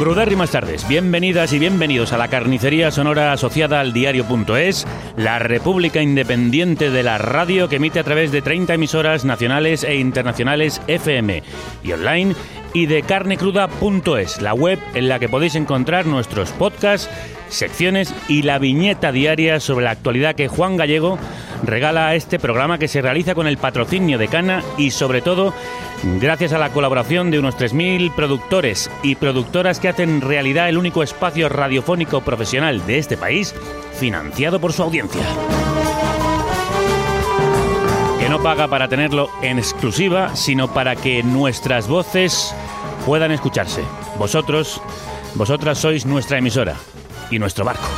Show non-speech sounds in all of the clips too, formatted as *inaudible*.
Crudérrimas tardes, bienvenidas y bienvenidos a la carnicería sonora asociada al diario.es, la República Independiente de la Radio que emite a través de 30 emisoras nacionales e internacionales FM y online y de carnecruda.es, la web en la que podéis encontrar nuestros podcasts, secciones y la viñeta diaria sobre la actualidad que Juan Gallego regala a este programa que se realiza con el patrocinio de Cana y sobre todo gracias a la colaboración de unos 3.000 productores y productoras que hacen realidad el único espacio radiofónico profesional de este país financiado por su audiencia. Que no paga para tenerlo en exclusiva, sino para que nuestras voces puedan escucharse. Vosotros, vosotras sois nuestra emisora y nuestro barco.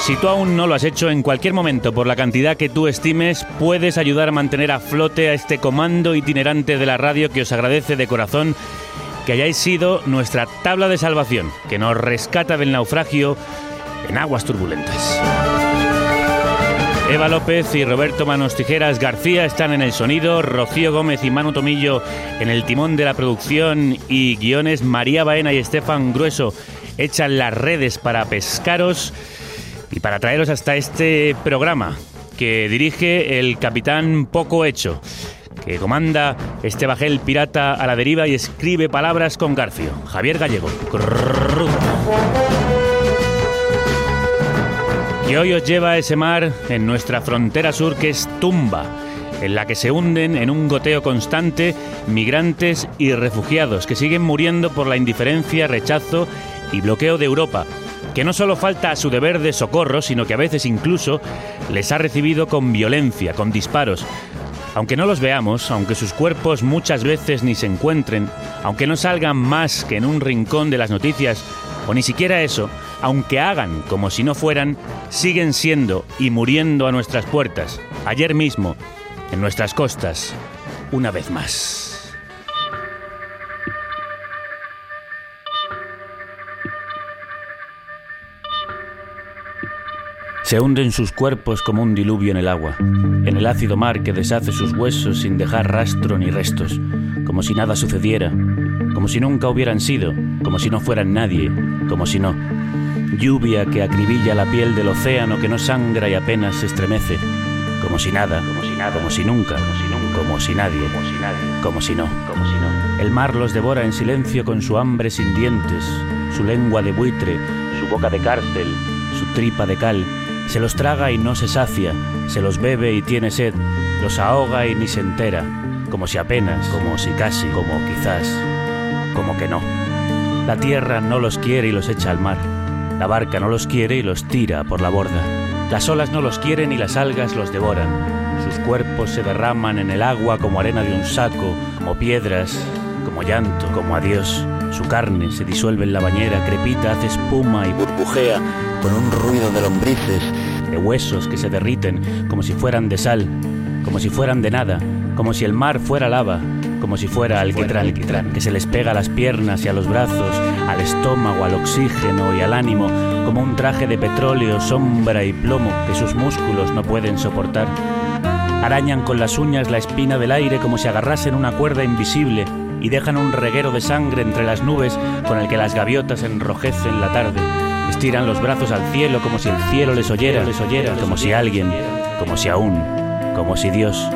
Si tú aún no lo has hecho, en cualquier momento, por la cantidad que tú estimes, puedes ayudar a mantener a flote a este comando itinerante de la radio que os agradece de corazón que hayáis sido nuestra tabla de salvación, que nos rescata del naufragio en aguas turbulentas. Eva López y Roberto Manos Tijeras García están en el sonido, Rocío Gómez y Manu Tomillo en el timón de la producción y guiones, María Baena y Estefan Grueso echan las redes para pescaros y para traeros hasta este programa que dirige el capitán Poco Hecho, que comanda este bajel pirata a la deriva y escribe palabras con Garfio. Javier Gallego. Y hoy os lleva a ese mar en nuestra frontera sur que es Tumba, en la que se hunden en un goteo constante migrantes y refugiados que siguen muriendo por la indiferencia, rechazo y bloqueo de Europa, que no solo falta a su deber de socorro, sino que a veces incluso les ha recibido con violencia, con disparos. Aunque no los veamos, aunque sus cuerpos muchas veces ni se encuentren, aunque no salgan más que en un rincón de las noticias, o ni siquiera eso, aunque hagan como si no fueran, siguen siendo y muriendo a nuestras puertas, ayer mismo, en nuestras costas, una vez más. Se hunden sus cuerpos como un diluvio en el agua, en el ácido mar que deshace sus huesos sin dejar rastro ni restos, como si nada sucediera, como si nunca hubieran sido, como si no fueran nadie, como si no. Lluvia que acribilla la piel del océano que no sangra y apenas se estremece, como si nada, como si nada, como si nunca, como si nunca, como si nadie, como si nadie, como si no, como si no. El mar los devora en silencio con su hambre sin dientes, su lengua de buitre, su boca de cárcel, su tripa de cal. Se los traga y no se sacia, se los bebe y tiene sed, los ahoga y ni se entera, como si apenas, como si casi, como quizás, como que no. La tierra no los quiere y los echa al mar. La barca no los quiere y los tira por la borda. Las olas no los quieren y las algas los devoran. Sus cuerpos se derraman en el agua como arena de un saco, como piedras, como llanto, como adiós. Su carne se disuelve en la bañera, crepita, hace espuma y burbujea con un ruido de lombrices, de huesos que se derriten como si fueran de sal, como si fueran de nada, como si el mar fuera lava, como si fuera alquitrán, que se les pega a las piernas y a los brazos, al estómago, al oxígeno y al ánimo, como un traje de petróleo, sombra y plomo que sus músculos no pueden soportar. Arañan con las uñas la espina del aire como si agarrasen una cuerda invisible y dejan un reguero de sangre entre las nubes con el que las gaviotas enrojecen la tarde. Estiran los brazos al cielo como si el cielo les oyera, les oyera, como si alguien, como si aún, como si Dios.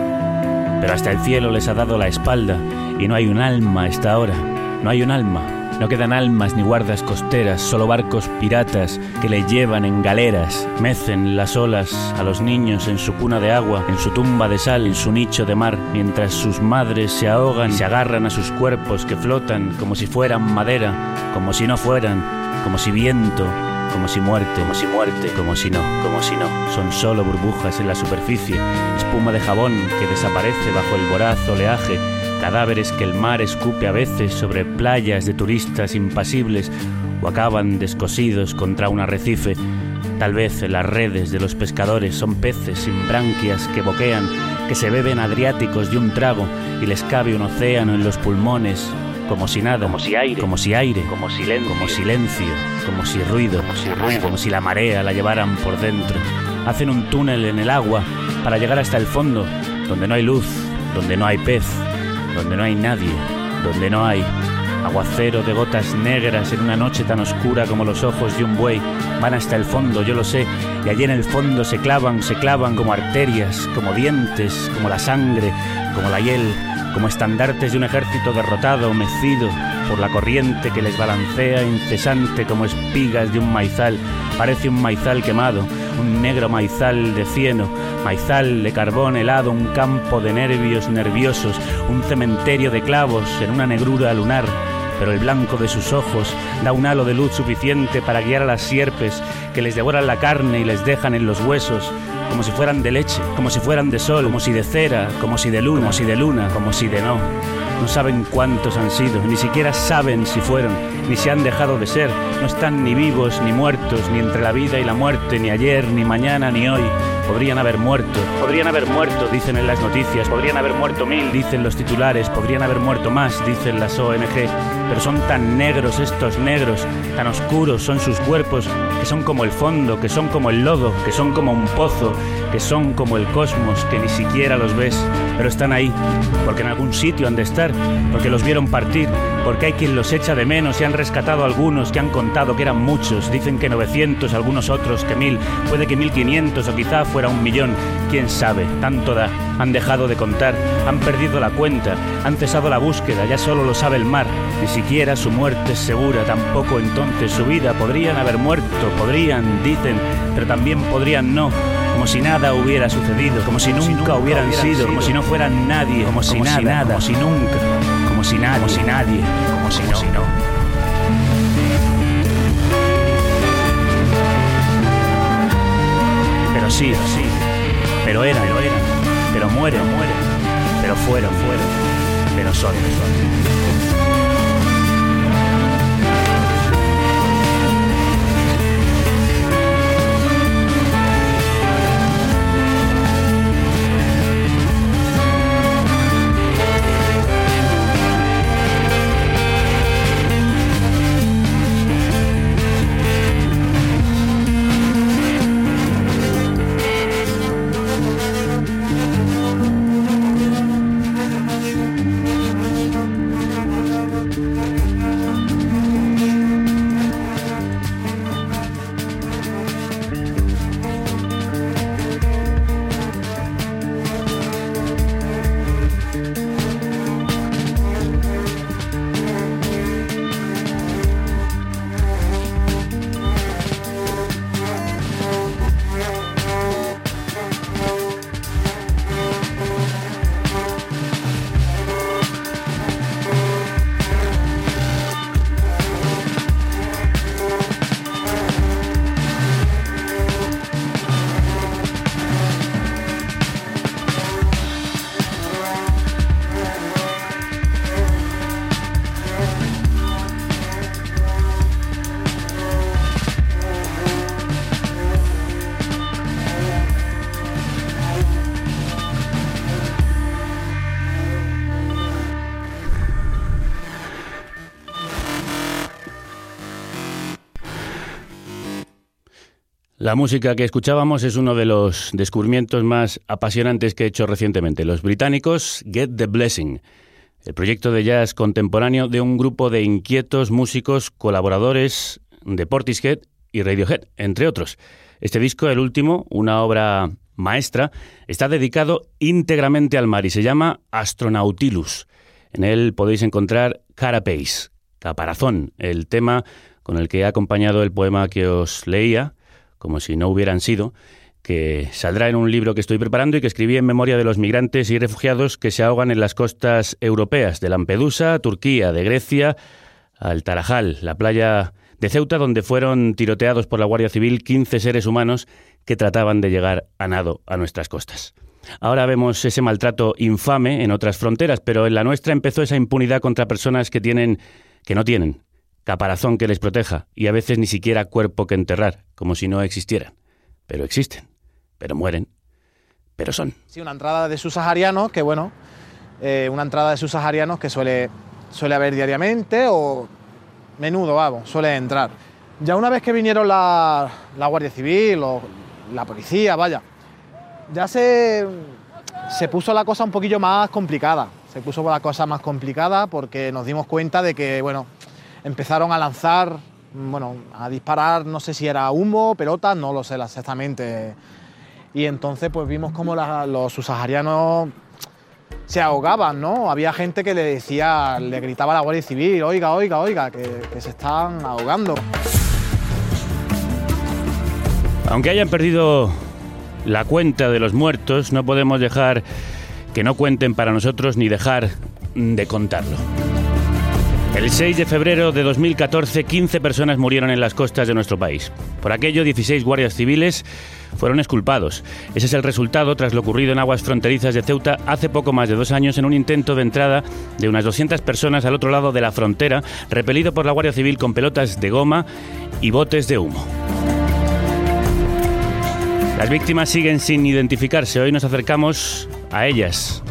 Pero hasta el cielo les ha dado la espalda y no hay un alma esta hora, no hay un alma. No quedan almas ni guardas costeras, solo barcos piratas que le llevan en galeras. Mecen las olas a los niños en su cuna de agua, en su tumba de sal, en su nicho de mar, mientras sus madres se ahogan y se agarran a sus cuerpos que flotan como si fueran madera, como si no fueran, como si viento, como si muerte, como si muerte, como si no, como si no. Son solo burbujas en la superficie, espuma de jabón que desaparece bajo el voraz oleaje cadáveres que el mar escupe a veces sobre playas de turistas impasibles o acaban descosidos contra un arrecife. Tal vez las redes de los pescadores son peces sin branquias que boquean, que se beben adriáticos de un trago y les cabe un océano en los pulmones, como si nada, como si aire, como si aire, como silencio, como silencio, como si ruido, como si ruido, como si la marea la llevaran por dentro. Hacen un túnel en el agua para llegar hasta el fondo, donde no hay luz, donde no hay pez, donde no hay nadie, donde no hay aguacero de gotas negras en una noche tan oscura como los ojos de un buey, van hasta el fondo, yo lo sé, y allí en el fondo se clavan, se clavan como arterias, como dientes, como la sangre, como la hiel, como estandartes de un ejército derrotado, mecido por la corriente que les balancea incesante como espigas de un maizal, parece un maizal quemado, un negro maizal de cieno, maizal de carbón helado, un campo de nervios nerviosos, un cementerio de clavos en una negrura lunar, pero el blanco de sus ojos da un halo de luz suficiente para guiar a las sierpes que les devoran la carne y les dejan en los huesos, como si fueran de leche, como si fueran de sol, como si de cera, como si de luna, como si de luna, como si de no. No saben cuántos han sido, ni siquiera saben si fueron, ni si han dejado de ser. No están ni vivos ni muertos, ni entre la vida y la muerte, ni ayer, ni mañana, ni hoy. Podrían haber muerto, podrían haber muerto, dicen en las noticias, podrían haber muerto mil, dicen los titulares, podrían haber muerto más, dicen las ONG, pero son tan negros estos negros, tan oscuros son sus cuerpos, que son como el fondo, que son como el lodo, que son como un pozo, que son como el cosmos, que ni siquiera los ves, pero están ahí, porque en algún sitio han de estar, porque los vieron partir, porque hay quien los echa de menos y han rescatado algunos que han contado que eran muchos, dicen que 900, algunos otros que mil, puede que 1500 o quizá fuera un millón, quién sabe, tanto da. Han dejado de contar, han perdido la cuenta, han cesado la búsqueda, ya solo lo sabe el mar, ni siquiera su muerte es segura, tampoco entonces su vida. Podrían haber muerto, podrían, dicen, pero también podrían no como si nada hubiera sucedido, como si nunca, hubieran, sido, como si no fueran nadie, como, si, nada, como si nunca, como si nada, como si nadie, como si no. Si no. Pero sí, sí, pero eran, pero eran, pero mueren, mueren, pero fueron, fueron, pero son, son. La música que escuchábamos es uno de los descubrimientos más apasionantes que he hecho recientemente. Los británicos Get the Blessing, el proyecto de jazz contemporáneo de un grupo de inquietos músicos colaboradores de Portishead y Radiohead, entre otros. Este disco, el último, una obra maestra, está dedicado íntegramente al mar y se llama Astronautilus. En él podéis encontrar Carapace, Caparazón, el tema con el que he acompañado el poema que os leía, como si no hubieran sido, que saldrá en un libro que estoy preparando y que escribí en memoria de los migrantes y refugiados que se ahogan en las costas europeas, de Lampedusa, Turquía, de Grecia, al Tarajal, la playa de Ceuta, donde fueron tiroteados por la Guardia Civil 15 seres humanos que trataban de llegar a nado a nuestras costas. Ahora vemos ese maltrato infame en otras fronteras, pero en la nuestra empezó esa impunidad contra personas que tienen que no tienen caparazón que les proteja y a veces ni siquiera cuerpo que enterrar, como si no existieran. Pero existen pero mueren, pero son. Sí, una entrada de subsaharianos que, bueno, eh, una entrada de subsaharianos que suele, suele haber diariamente o menudo, vamos, suele entrar. Ya una vez que vinieron la, la Guardia Civil o la policía, vaya, ya se, se puso la cosa un poquillo más complicada. Se puso la cosa más complicada porque nos dimos cuenta de que, bueno, empezaron a lanzar, bueno, a disparar, no sé si era humo, pelotas, no lo sé exactamente y entonces pues vimos como los subsaharianos se ahogaban, ¿no? Había gente que le decía, le gritaba a la Guardia Civil, oiga, oiga, oiga, que, que se están ahogando. Aunque hayan perdido la cuenta de los muertos, no podemos dejar que no cuenten para nosotros ni dejar de contarlo. El 6 de febrero de 2014, 15 personas murieron en las costas de nuestro país. Por aquello, 16 guardias civiles fueron esculpados. Ese es el resultado tras lo ocurrido en aguas fronterizas de Ceuta hace poco más de dos años en un intento de entrada de unas 200 personas al otro lado de la frontera, repelido por la Guardia Civil con pelotas de goma y botes de humo. Las víctimas siguen sin identificarse. Hoy nos acercamos a ellas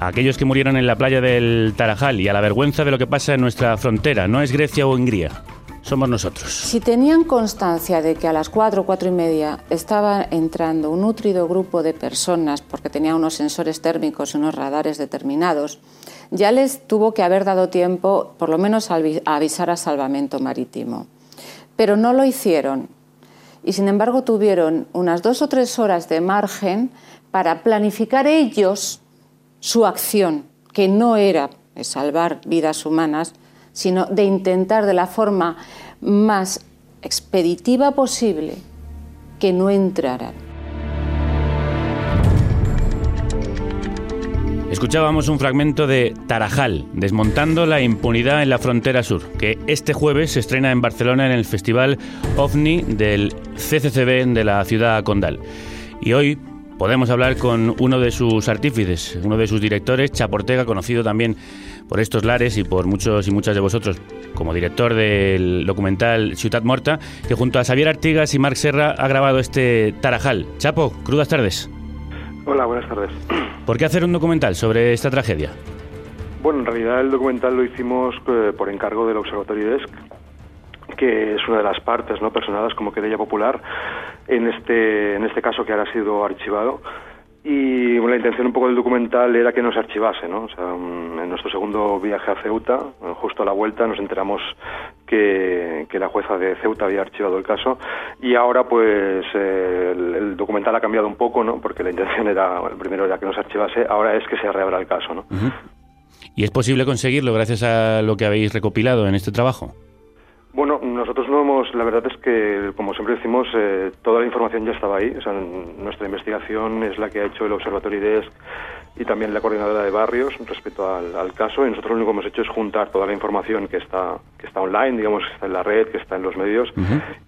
a aquellos que murieron en la playa del Tarajal y a la vergüenza de lo que pasa en nuestra frontera. No es Grecia o Hungría, somos nosotros. Si tenían constancia de que a las cuatro, cuatro y media estaba entrando un nutrido grupo de personas, porque tenía unos sensores térmicos y unos radares determinados, ya les tuvo que haber dado tiempo, por lo menos, a avisar a salvamento marítimo. Pero no lo hicieron. Y sin embargo tuvieron unas dos o tres horas de margen para planificar ellos su acción, que no era salvar vidas humanas, sino de intentar de la forma más expeditiva posible que no entraran. Escuchábamos un fragmento de Tarajal, desmontando la impunidad en la frontera sur, que este jueves se estrena en Barcelona en el Festival OVNI del CCCB de la ciudad condal. Y hoy podemos hablar con uno de sus artífices, uno de sus directores, Chaportega, conocido también por estos lares y por muchos y muchas de vosotros como director del documental Ciudad Morta, que junto a Xavier Artigas y Marc Serra ha grabado este Tarajal. Chapo, crudas tardes. Hola, buenas tardes. *clears throat* ¿Por qué hacer un documental sobre esta tragedia? Bueno, en realidad el documental lo hicimos eh, por encargo del Observatorio DESC, que es una de las partes no personadas como querella popular en este, en este caso que ahora ha sido archivado. Y la intención un poco del documental era que no se archivase, ¿no? O sea, mm, en nuestro segundo viaje a Ceuta, justo a la vuelta, nos enteramos que, que la jueza de Ceuta había archivado el caso y ahora pues eh, el, documental ha cambiado un poco, ¿no? Porque la intención era, el primero era que no se archivase, ahora es que se reabra el caso, ¿no? ¿Y es posible conseguirlo gracias a lo que habéis recopilado en este trabajo? Bueno, la verdad es que, como siempre decimos, eh, toda la información ya estaba ahí. O sea, nuestra investigación es la que ha hecho el Observatorio IDESC y también la coordinadora de barrios respecto al, caso. Y nosotros lo único que hemos hecho es juntar toda la información que está, que está online, digamos, que está en la red, que está en los medios,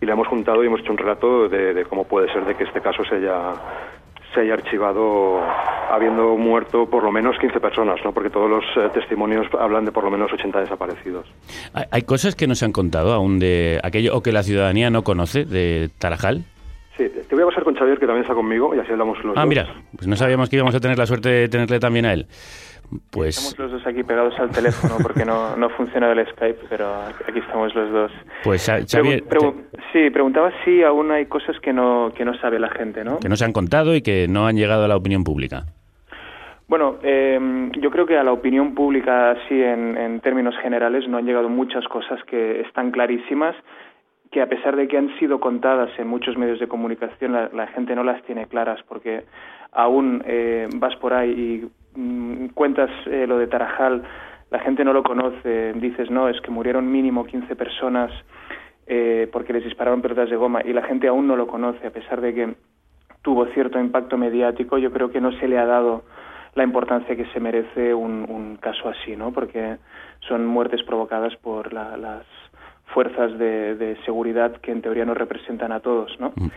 y la hemos juntado y hemos hecho un relato de, de cómo puede ser de que este caso se haya se haya archivado habiendo muerto por lo menos 15 personas, ¿no? porque todos los eh, testimonios hablan de por lo menos 80 desaparecidos. ¿Hay cosas que no se han contado aún de aquello o que la ciudadanía no conoce de Tarajal? Sí, te voy a pasar con Xavier, que también está conmigo, y así hablamos los Ah, mira, pues no sabíamos que íbamos a tener la suerte de tenerle también a él. Pues... Estamos los dos aquí pegados al teléfono porque no, no funciona el Skype, pero aquí estamos los dos. Pues Xavier... Sí, preguntaba si aún hay cosas que no, que no sabe la gente, ¿no? Que no se han contado y que no han llegado a la opinión pública. Bueno, eh, yo creo que a la opinión pública, sí, en, en términos generales, no han llegado muchas cosas que están clarísimas que a pesar de que han sido contadas en muchos medios de comunicación, la, gente no las tiene claras porque aún eh, vas por ahí y cuentas eh, lo de Tarajal, la gente no lo conoce, dices, no, es que murieron mínimo 15 personas eh, porque les dispararon pelotas de goma y la gente aún no lo conoce, a pesar de que tuvo cierto impacto mediático, yo creo que no se le ha dado la importancia que se merece un, caso así, ¿no? Porque son muertes provocadas por las fuerzas de, seguridad que en teoría nos representan a todos, ¿no? Mm.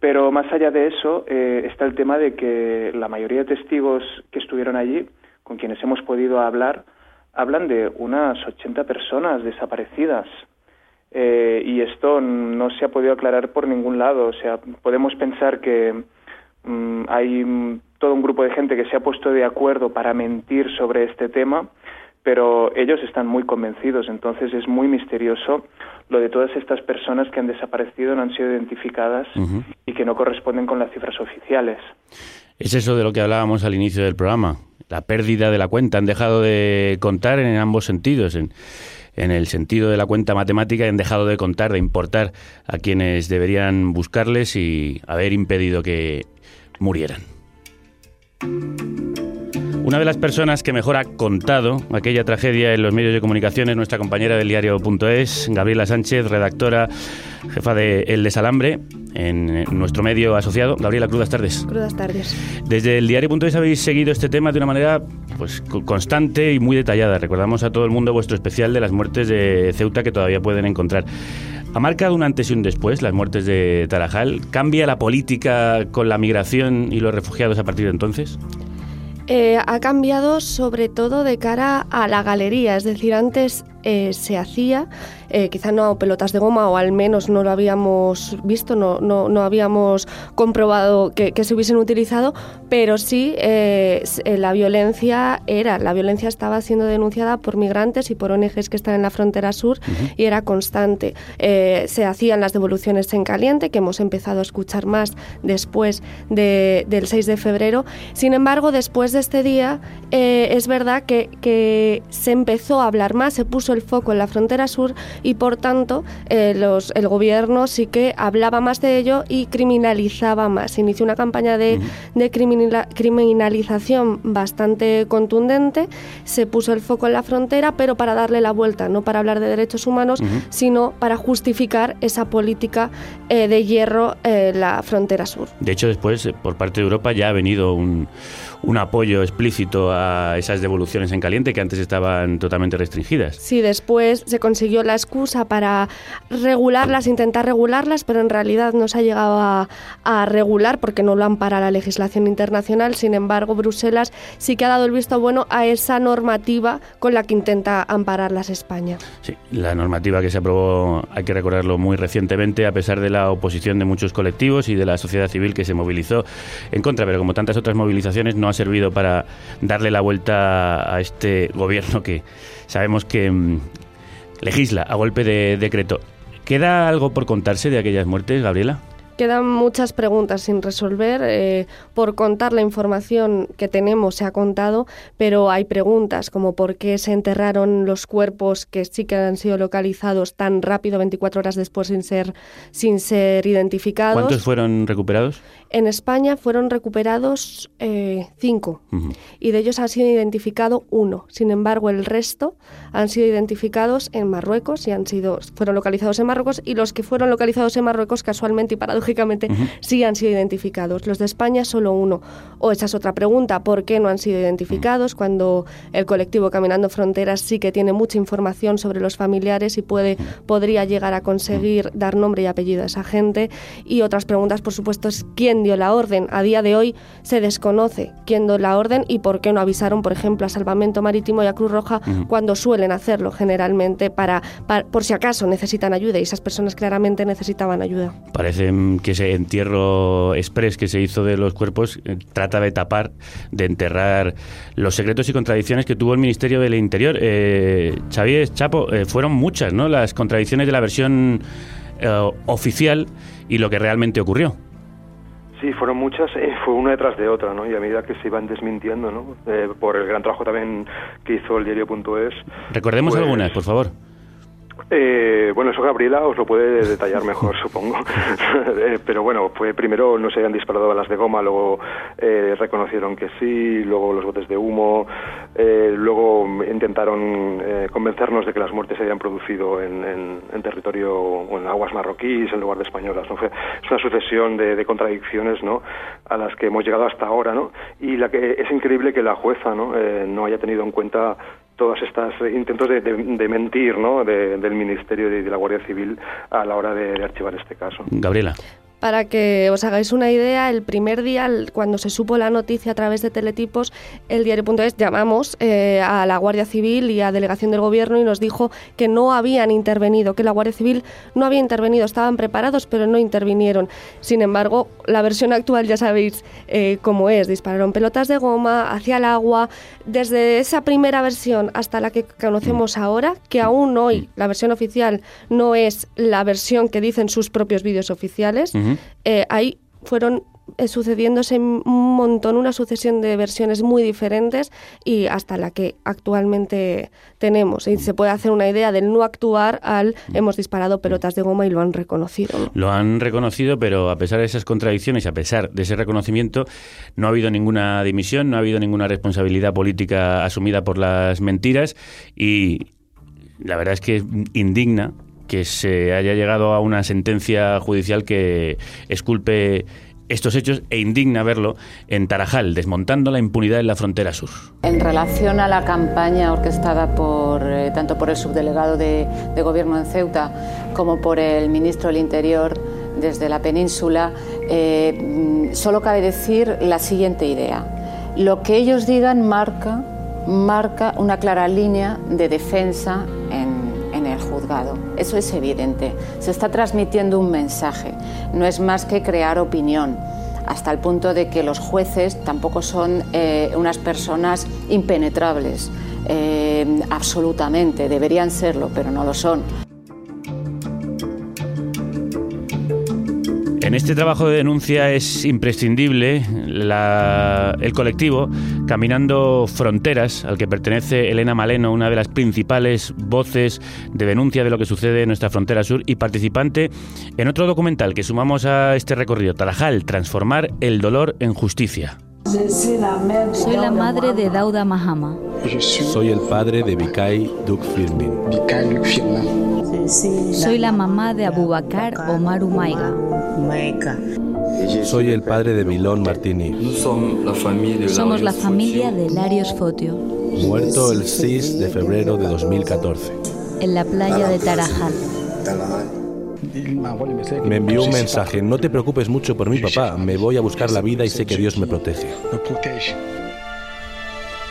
Pero más allá de eso eh, está el tema de que la mayoría de testigos que estuvieron allí, con quienes hemos podido hablar, hablan de unas 80 personas desaparecidas. Eh, y esto no se ha podido aclarar por ningún lado. O sea, podemos pensar que mm, hay todo un grupo de gente que se ha puesto de acuerdo para mentir sobre este tema, pero ellos están muy convencidos, entonces es muy misterioso lo de todas estas personas que han desaparecido, no han sido identificadas y que no corresponden con las cifras oficiales. Es eso de lo que hablábamos al inicio del programa, la pérdida de la cuenta. Han dejado de contar en ambos sentidos, en, en el sentido de la cuenta matemática, han dejado de contar, de importar a quienes deberían buscarles y haber impedido que murieran. Una de las personas que mejor ha contado aquella tragedia en los medios de comunicación es nuestra compañera del diario.es, Gabriela Sánchez, redactora, jefa de El Desalambre, en nuestro medio asociado. Gabriela, crudas tardes. Crudas tardes. Desde el diario.es habéis seguido este tema de una manera pues, constante y muy detallada. Recordamos a todo el mundo vuestro especial de las muertes de Ceuta que todavía pueden encontrar. ¿Ha marcado un antes y un después las muertes de Tarajal? ¿Cambia la política con la migración y los refugiados a partir de entonces? Eh, ha cambiado sobre todo de cara a la galería, es decir, antes eh, se hacía eh, quizá no pelotas de goma o al menos no lo habíamos visto, no, no, no habíamos comprobado que, se hubiesen utilizado, pero sí eh, eh, la violencia era, la violencia estaba siendo denunciada por migrantes y por ONGs que están en la frontera sur y era constante. se hacían las devoluciones en caliente, que hemos empezado a escuchar más después del 6 de febrero. Sin embargo, después de este día, es verdad que, que se empezó a hablar más, se puso el foco en la frontera sur y por tanto eh, los, el gobierno sí que hablaba más de ello y criminalizaba más. Inició una campaña de, de criminalización bastante contundente, se puso el foco en la frontera, pero para darle la vuelta, no para hablar de derechos humanos, sino para justificar esa política eh, de hierro en la frontera sur. De hecho, después, eh, por parte de Europa ya ha venido un un apoyo explícito a esas devoluciones en caliente que antes estaban totalmente restringidas. Sí, después se consiguió la excusa para regularlas, intentar regularlas, pero en realidad no se ha llegado a, regular porque no lo ampara la legislación internacional. Sin embargo, Bruselas sí que ha dado el visto bueno a esa normativa con la que intenta ampararlas España. Sí, la normativa que se aprobó, hay que recordarlo muy recientemente, a pesar de la oposición de muchos colectivos y de la sociedad civil que se movilizó en contra, pero como tantas otras movilizaciones no ha servido para darle la vuelta a este gobierno que sabemos que mm, legisla a golpe de decreto. ¿Queda algo por contarse de aquellas muertes, Gabriela? Quedan muchas preguntas sin resolver. Eh, por contar la información que tenemos se ha contado, pero hay preguntas como por qué se enterraron los cuerpos que sí que han sido localizados tan rápido, 24 horas después, sin ser, sin ser identificados. ¿Cuántos fueron recuperados? En España fueron recuperados eh, cinco y de ellos ha sido identificado uno. Sin embargo, el resto han sido identificados en Marruecos y han sido, fueron localizados en Marruecos y los que fueron localizados en Marruecos casualmente y paradójicamente sí han sido identificados. Los de España solo uno. O esa es otra pregunta, ¿por qué no han sido identificados cuando el colectivo Caminando Fronteras sí que tiene mucha información sobre los familiares y puede, podría llegar a conseguir dar nombre y apellido a esa gente? Y otras preguntas, por supuesto, es quién dio la orden. A día de hoy se desconoce quién dio la orden y por qué no avisaron, por ejemplo, a Salvamento Marítimo y a Cruz Roja cuando suelen hacerlo generalmente para, por si acaso necesitan ayuda y esas personas claramente necesitaban ayuda. Parece mm, que ese entierro express que se hizo de los cuerpos eh, trata de tapar, de enterrar los secretos y contradicciones que tuvo el Ministerio del Interior. Eh, Xavier Chapo, eh, fueron muchas, ¿no? Las contradicciones de la versión eh, oficial y lo que realmente ocurrió. Sí, fueron muchas, eh, fue una detrás de otra, ¿no? Y a medida que se iban desmintiendo, ¿no? Eh, por el gran trabajo también que hizo el diario.es. Recordemos pues algunas, por favor. Eh, bueno, eso Gabriela os lo puede detallar *laughs* mejor, supongo. *laughs* Eh, pero bueno, fue primero no se habían disparado balas de goma, luego eh, reconocieron que sí, luego los botes de humo, luego intentaron convencernos de que las muertes se habían producido en, territorio o en aguas marroquíes en lugar de españolas. ¿no? Fue, es una sucesión de, contradicciones ¿no? a las que hemos llegado hasta ahora. ¿no? Y la que es increíble que la jueza no, no haya tenido en cuenta todos estos intentos de, mentir ¿no? del Ministerio y de, la Guardia Civil a la hora de archivar este caso. Gabriela. Para que os hagáis una idea, el primer día, cuando se supo la noticia a través de teletipos, el diario.es llamamos eh, a la Guardia Civil y a Delegación del Gobierno y nos dijo que no habían intervenido, que la Guardia Civil no había intervenido, estaban preparados pero no intervinieron. Sin embargo, la versión actual ya sabéis eh, cómo es, dispararon pelotas de goma hacia el agua. Desde esa primera versión hasta la que conocemos ahora, que aún hoy la versión oficial no es la versión que dicen sus propios vídeos oficiales, eh, ahí fueron eh, sucediéndose un montón, una sucesión de versiones muy diferentes y hasta la que actualmente tenemos. Y se puede hacer una idea del no actuar al hemos disparado pelotas de goma y lo han reconocido. Lo han reconocido, pero a pesar de esas contradicciones, a pesar de ese reconocimiento, no ha habido ninguna dimisión, no ha habido ninguna responsabilidad política asumida por las mentiras y la verdad es que indigna que se haya llegado a una sentencia judicial que esculpe estos hechos e indigna verlo en Tarajal, desmontando la impunidad en la frontera sur. En relación a la campaña orquestada por, eh, tanto por el subdelegado de, Gobierno en Ceuta como por el ministro del Interior desde la península, eh, solo cabe decir la siguiente idea. Lo que ellos digan marca, marca una clara línea de defensa en juzgado. Eso es evidente. Se está transmitiendo un mensaje. No es más que crear opinión hasta el punto de que los jueces tampoco son eh, unas personas impenetrables. Eh, absolutamente, deberían serlo, pero no lo son. En este trabajo de denuncia es imprescindible el colectivo Caminando Fronteras, al que pertenece Elena Maleno, una de las principales voces de denuncia de lo que sucede en nuestra frontera sur y participante en otro documental que sumamos a este recorrido, Tarajal, Transformar el dolor en justicia. Soy la madre de Dauda Mahama. Soy el padre de Vikai Duk Firmin. Soy la mamá de Abubakar Omar Umaiga. Soy el padre de Milón Martini. Somos la familia de Larios Fotio. Muerto el 6 de febrero de 2014. En la playa de Tarajal. Me envió un mensaje, no te preocupes mucho por mi papá, me voy a buscar la vida y sé que Dios me protege.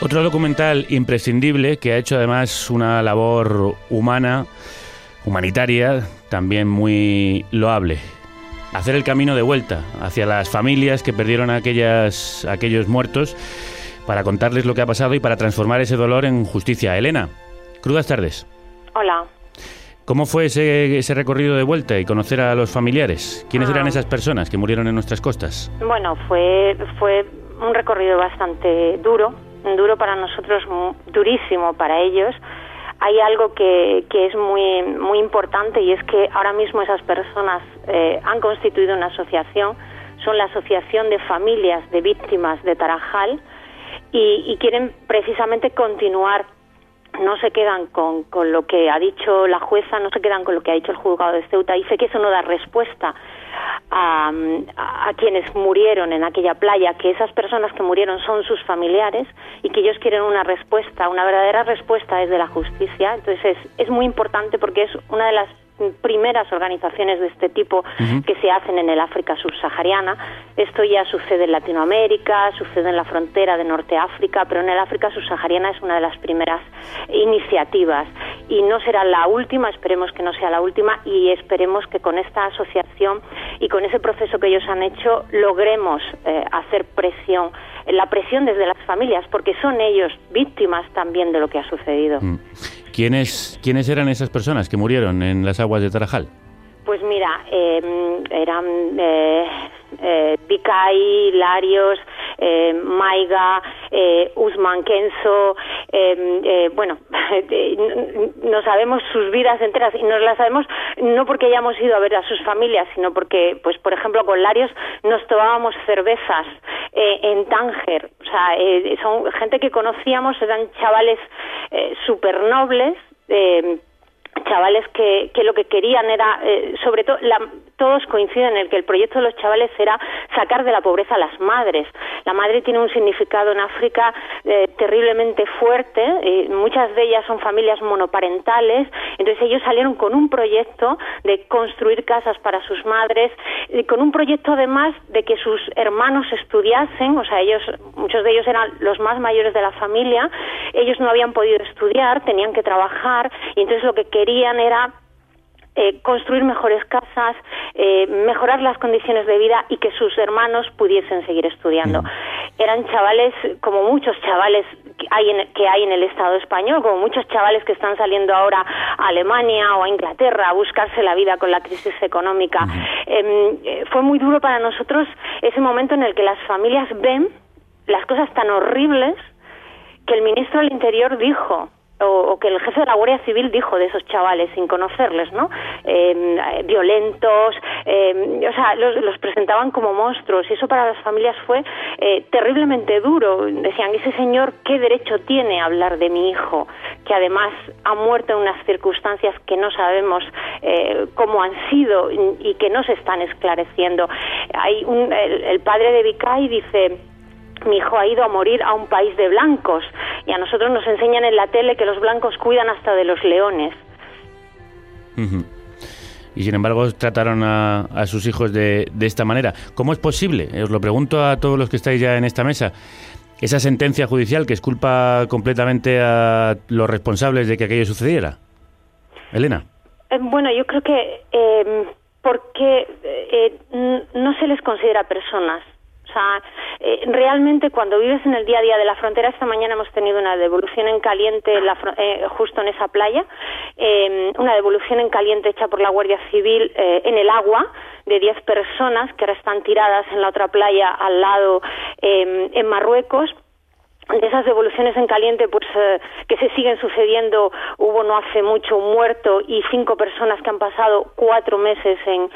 Otro documental imprescindible que ha hecho además una labor humana, humanitaria, también muy loable. Hacer el camino de vuelta hacia las familias que perdieron a aquellas, aquellos muertos para contarles lo que ha pasado y para transformar ese dolor en justicia. Elena, crudas tardes. Hola. ¿Cómo fue ese, ese, recorrido de vuelta y conocer a los familiares? ¿Quiénes eran ah. esas personas que murieron en nuestras costas? Bueno, fue, fue un recorrido bastante duro, duro para nosotros, durísimo para ellos. Hay algo que, es muy, muy importante y es que ahora mismo esas personas eh, han constituido una asociación, son la Asociación de Familias de Víctimas de Tarajal y quieren precisamente continuar no se quedan con, con, lo que ha dicho la jueza, no se quedan con lo que ha dicho el juzgado de Ceuta. Dice que eso no da respuesta a, a, quienes murieron en aquella playa, que esas personas que murieron son sus familiares y que ellos quieren una respuesta, una verdadera respuesta desde la justicia. Entonces es, es muy importante porque es una de las primeras organizaciones de este tipo que se hacen en el África subsahariana. Esto ya sucede en Latinoamérica, sucede en la frontera de Norte África, pero en el África subsahariana es una de las primeras iniciativas y no será la última, esperemos que no sea la última y esperemos que con esta asociación y con ese proceso que ellos han hecho logremos eh, hacer presión la presión desde las familias, porque son ellos víctimas también de lo que ha sucedido. Mm. ¿Quiénes, ¿Quiénes eran esas personas que murieron en las aguas de Tarajal? Pues mira, em, eran eh, eh, Larios, eh, Maiga, eh, Usman Kenzo, em, eh, bueno, *laughs* no sabemos sus vidas enteras y nos las sabemos no porque hayamos ido a ver a sus familias, sino porque, pues, por ejemplo, con Larios nos tomábamos cervezas en Tánger. O sea, son gente que conocíamos, eran chavales súper nobles. Eh, chavales que, que lo que querían era, eh, sobre todo, todos coinciden en que el proyecto de los chavales era sacar de la pobreza a las madres. La madre tiene un significado en África eh, terriblemente fuerte, muchas de ellas son familias monoparentales, entonces ellos salieron con un proyecto de construir casas para sus madres, y con un proyecto además de que sus hermanos estudiasen, o sea, ellos, muchos de ellos eran los más mayores de la familia, ellos no habían podido estudiar, tenían que trabajar, y entonces lo que querían era eh, construir mejores casas, eh, mejorar las condiciones de vida y que sus hermanos pudiesen seguir estudiando. Eran chavales, como muchos chavales que hay, en, que hay en el Estado español, como muchos chavales que están saliendo ahora a Alemania o a Inglaterra a buscarse la vida con la crisis económica. Em, eh, fue muy duro para nosotros ese momento en el que las familias ven las cosas tan horribles que el ministro del Interior dijo o, que el jefe de la Guardia Civil dijo de esos chavales sin conocerles, ¿no? Em, eh, violentos, eh, o sea, los, los, presentaban como monstruos y eso para las familias fue eh, terriblemente duro. Decían, ese señor, ¿qué derecho tiene a hablar de mi hijo? Que además ha muerto en unas circunstancias que no sabemos eh, cómo han sido y, que no se están esclareciendo. Hay un, el, el padre de Vicay dice, mi hijo ha ido a morir a un país de blancos y a nosotros nos enseñan en la tele que los blancos cuidan hasta de los leones. Y sin embargo trataron a, sus hijos de, de, esta manera. ¿Cómo es posible? Os lo pregunto a todos los que estáis ya en esta mesa. Esa sentencia judicial que es culpa completamente a los responsables de que aquello sucediera. Elena. Eh, bueno, yo creo que eh, porque eh, no se les considera personas eh, realmente cuando vives en el día a día de la frontera, esta mañana hemos tenido una devolución en caliente eh, justo en esa playa, eh, una devolución en caliente hecha por la Guardia Civil en el agua de 10 personas que ahora están tiradas en la otra playa al lado en Marruecos de esas devoluciones en caliente pues eh, que se siguen sucediendo. Hubo no hace mucho un muerto y cinco personas que han pasado cuatro meses en,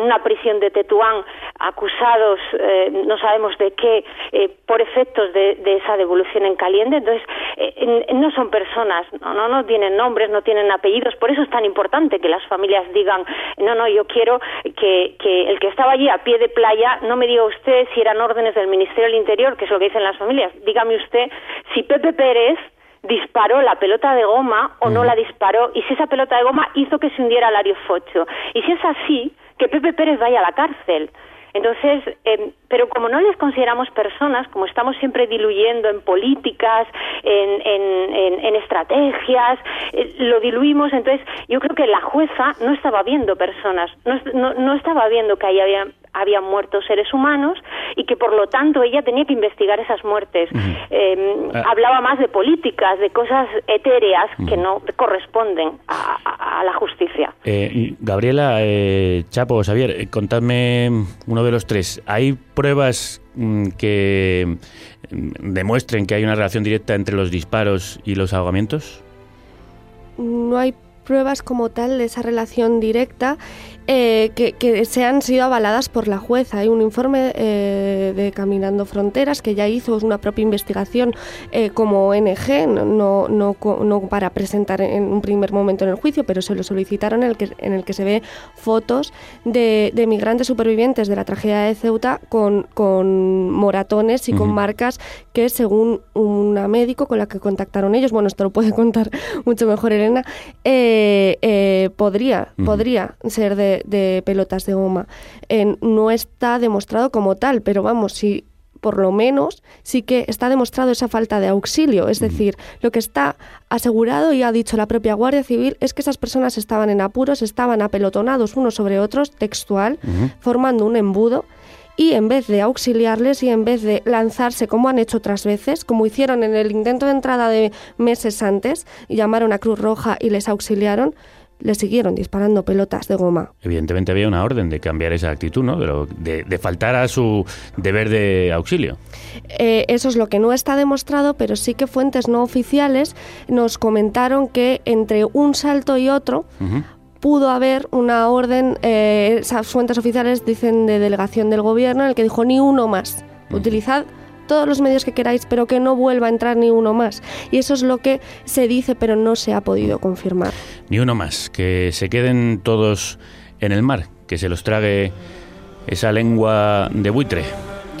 una prisión de Tetuán acusados eh, no sabemos de qué eh, por efectos de, de, esa devolución en caliente. Entonces no son personas no, no no tienen nombres no tienen apellidos. Por eso es tan importante que las familias digan no no yo quiero que, que el que estaba allí a pie de playa no me diga usted si eran órdenes del Ministerio del Interior que es lo que dicen las familias. Dígame usted si Pepe Pérez disparó la pelota de goma o no la disparó y si esa pelota de goma hizo que se hundiera Lario Focho. Y si es así, que Pepe Pérez vaya a la cárcel. Entonces, eh, pero como no les consideramos personas, como estamos siempre diluyendo en políticas, en, en, en, estrategias, eh, lo diluimos, entonces yo creo que la jueza no estaba viendo personas, no, no, no estaba viendo que ahí había habían muerto seres humanos y que por lo tanto ella tenía que investigar esas muertes. eh, ah. Hablaba más de políticas, de cosas etéreas que no corresponden a, a, a la justicia. Eh, Gabriela, eh, Chapo, Xavier, eh, contadme uno de los tres. ¿Hay pruebas mm, que mm, demuestren que hay una relación directa entre los disparos y los ahogamientos? No hay pruebas como tal de esa relación directa eh, que, que, se han sido avaladas por la jueza. Hay un informe eh, de Caminando Fronteras que ya hizo una propia investigación eh, como ONG, no, no, no, no, para presentar en un primer momento en el juicio, pero se lo solicitaron en el que, en el que se ve fotos de, de migrantes supervivientes de la tragedia de Ceuta con, con moratones y uh -huh. con marcas que según una médico con la que contactaron ellos, bueno, esto lo puede contar *laughs* mucho mejor Elena, podría, uh -huh. podría ser de de, pelotas de goma. Eh, no está demostrado como tal, pero vamos, si por lo menos sí que está demostrado esa falta de auxilio. Es decir, lo que está asegurado y ha dicho la propia Guardia Civil es que esas personas estaban en apuros, estaban apelotonados unos sobre otros, textual, uh -huh. formando un embudo. Y en vez de auxiliarles y en vez de lanzarse como han hecho otras veces, como hicieron en el intento de entrada de meses antes, llamaron a Cruz Roja y les auxiliaron, le siguieron disparando pelotas de goma. Evidentemente había una orden de cambiar esa actitud, ¿no? De, de, faltar a su deber de auxilio. Eh, eso es lo que no está demostrado, pero sí que fuentes no oficiales nos comentaron que entre un salto y otro pudo haber una orden, eh, esas fuentes oficiales dicen de delegación del gobierno, en el que dijo ni uno más. Utilizad todos los medios que queráis, pero que no vuelva a entrar ni uno más. Y eso es lo que se dice, pero no se ha podido confirmar. Ni uno más, que se queden todos en el mar, que se los trague esa lengua de buitre,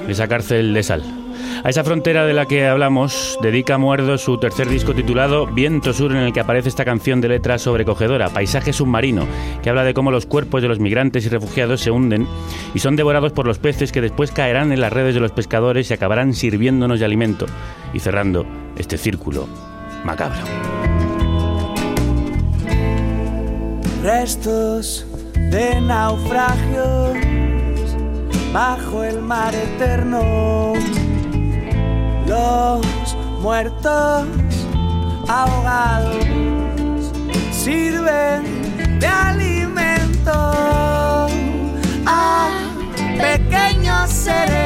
esa cárcel de sal. A esa frontera de la que hablamos dedica Muerdo su tercer disco titulado Viento Sur en el que aparece esta canción de letra sobrecogedora, Paisaje Submarino, que habla de cómo los cuerpos de los migrantes y refugiados se hunden y son devorados por los peces que después caerán en las redes de los pescadores y acabarán sirviéndonos de alimento y cerrando este círculo macabro. Restos de naufragios bajo el mar eterno los muertos ahogados sirven de alimento a pequeños seres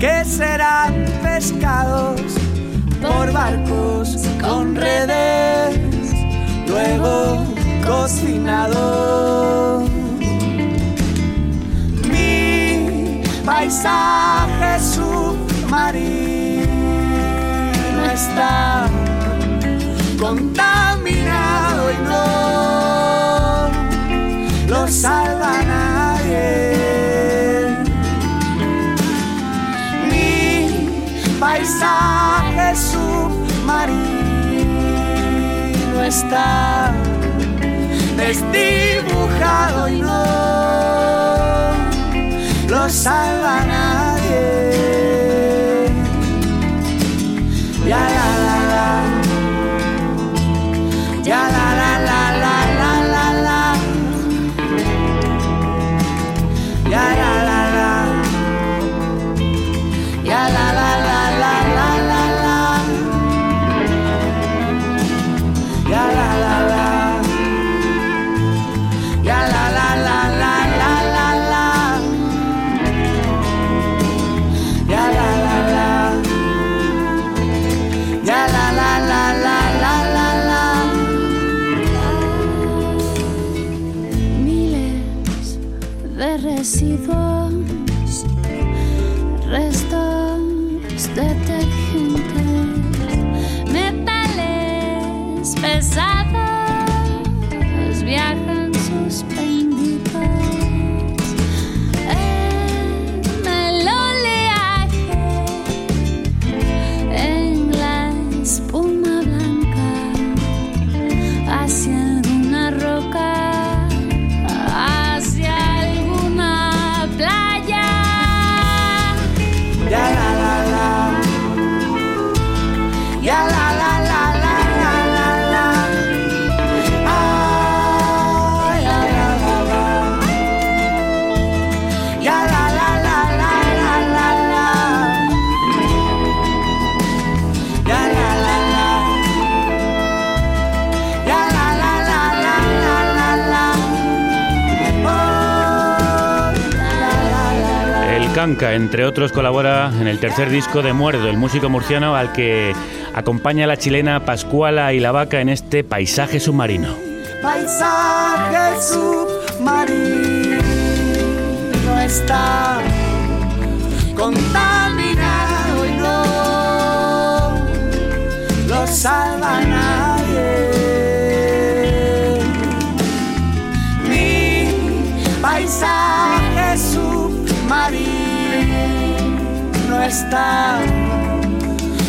que serán pescados por barcos con redes, luego cocinados. Mi paisaje su marino está contaminado y no lo salva nadie. Mi paisaje submarino está desdibujado y no lo salva nadie. La la la la la residuos, restos detergentes, entre otros, colabora en el tercer disco de Muerdo, el músico murciano al que acompaña la chilena Pascuala y la Vaca en este paisaje submarino. paisaje submarino está contaminado y no lo salva nadie. Mi paisaje está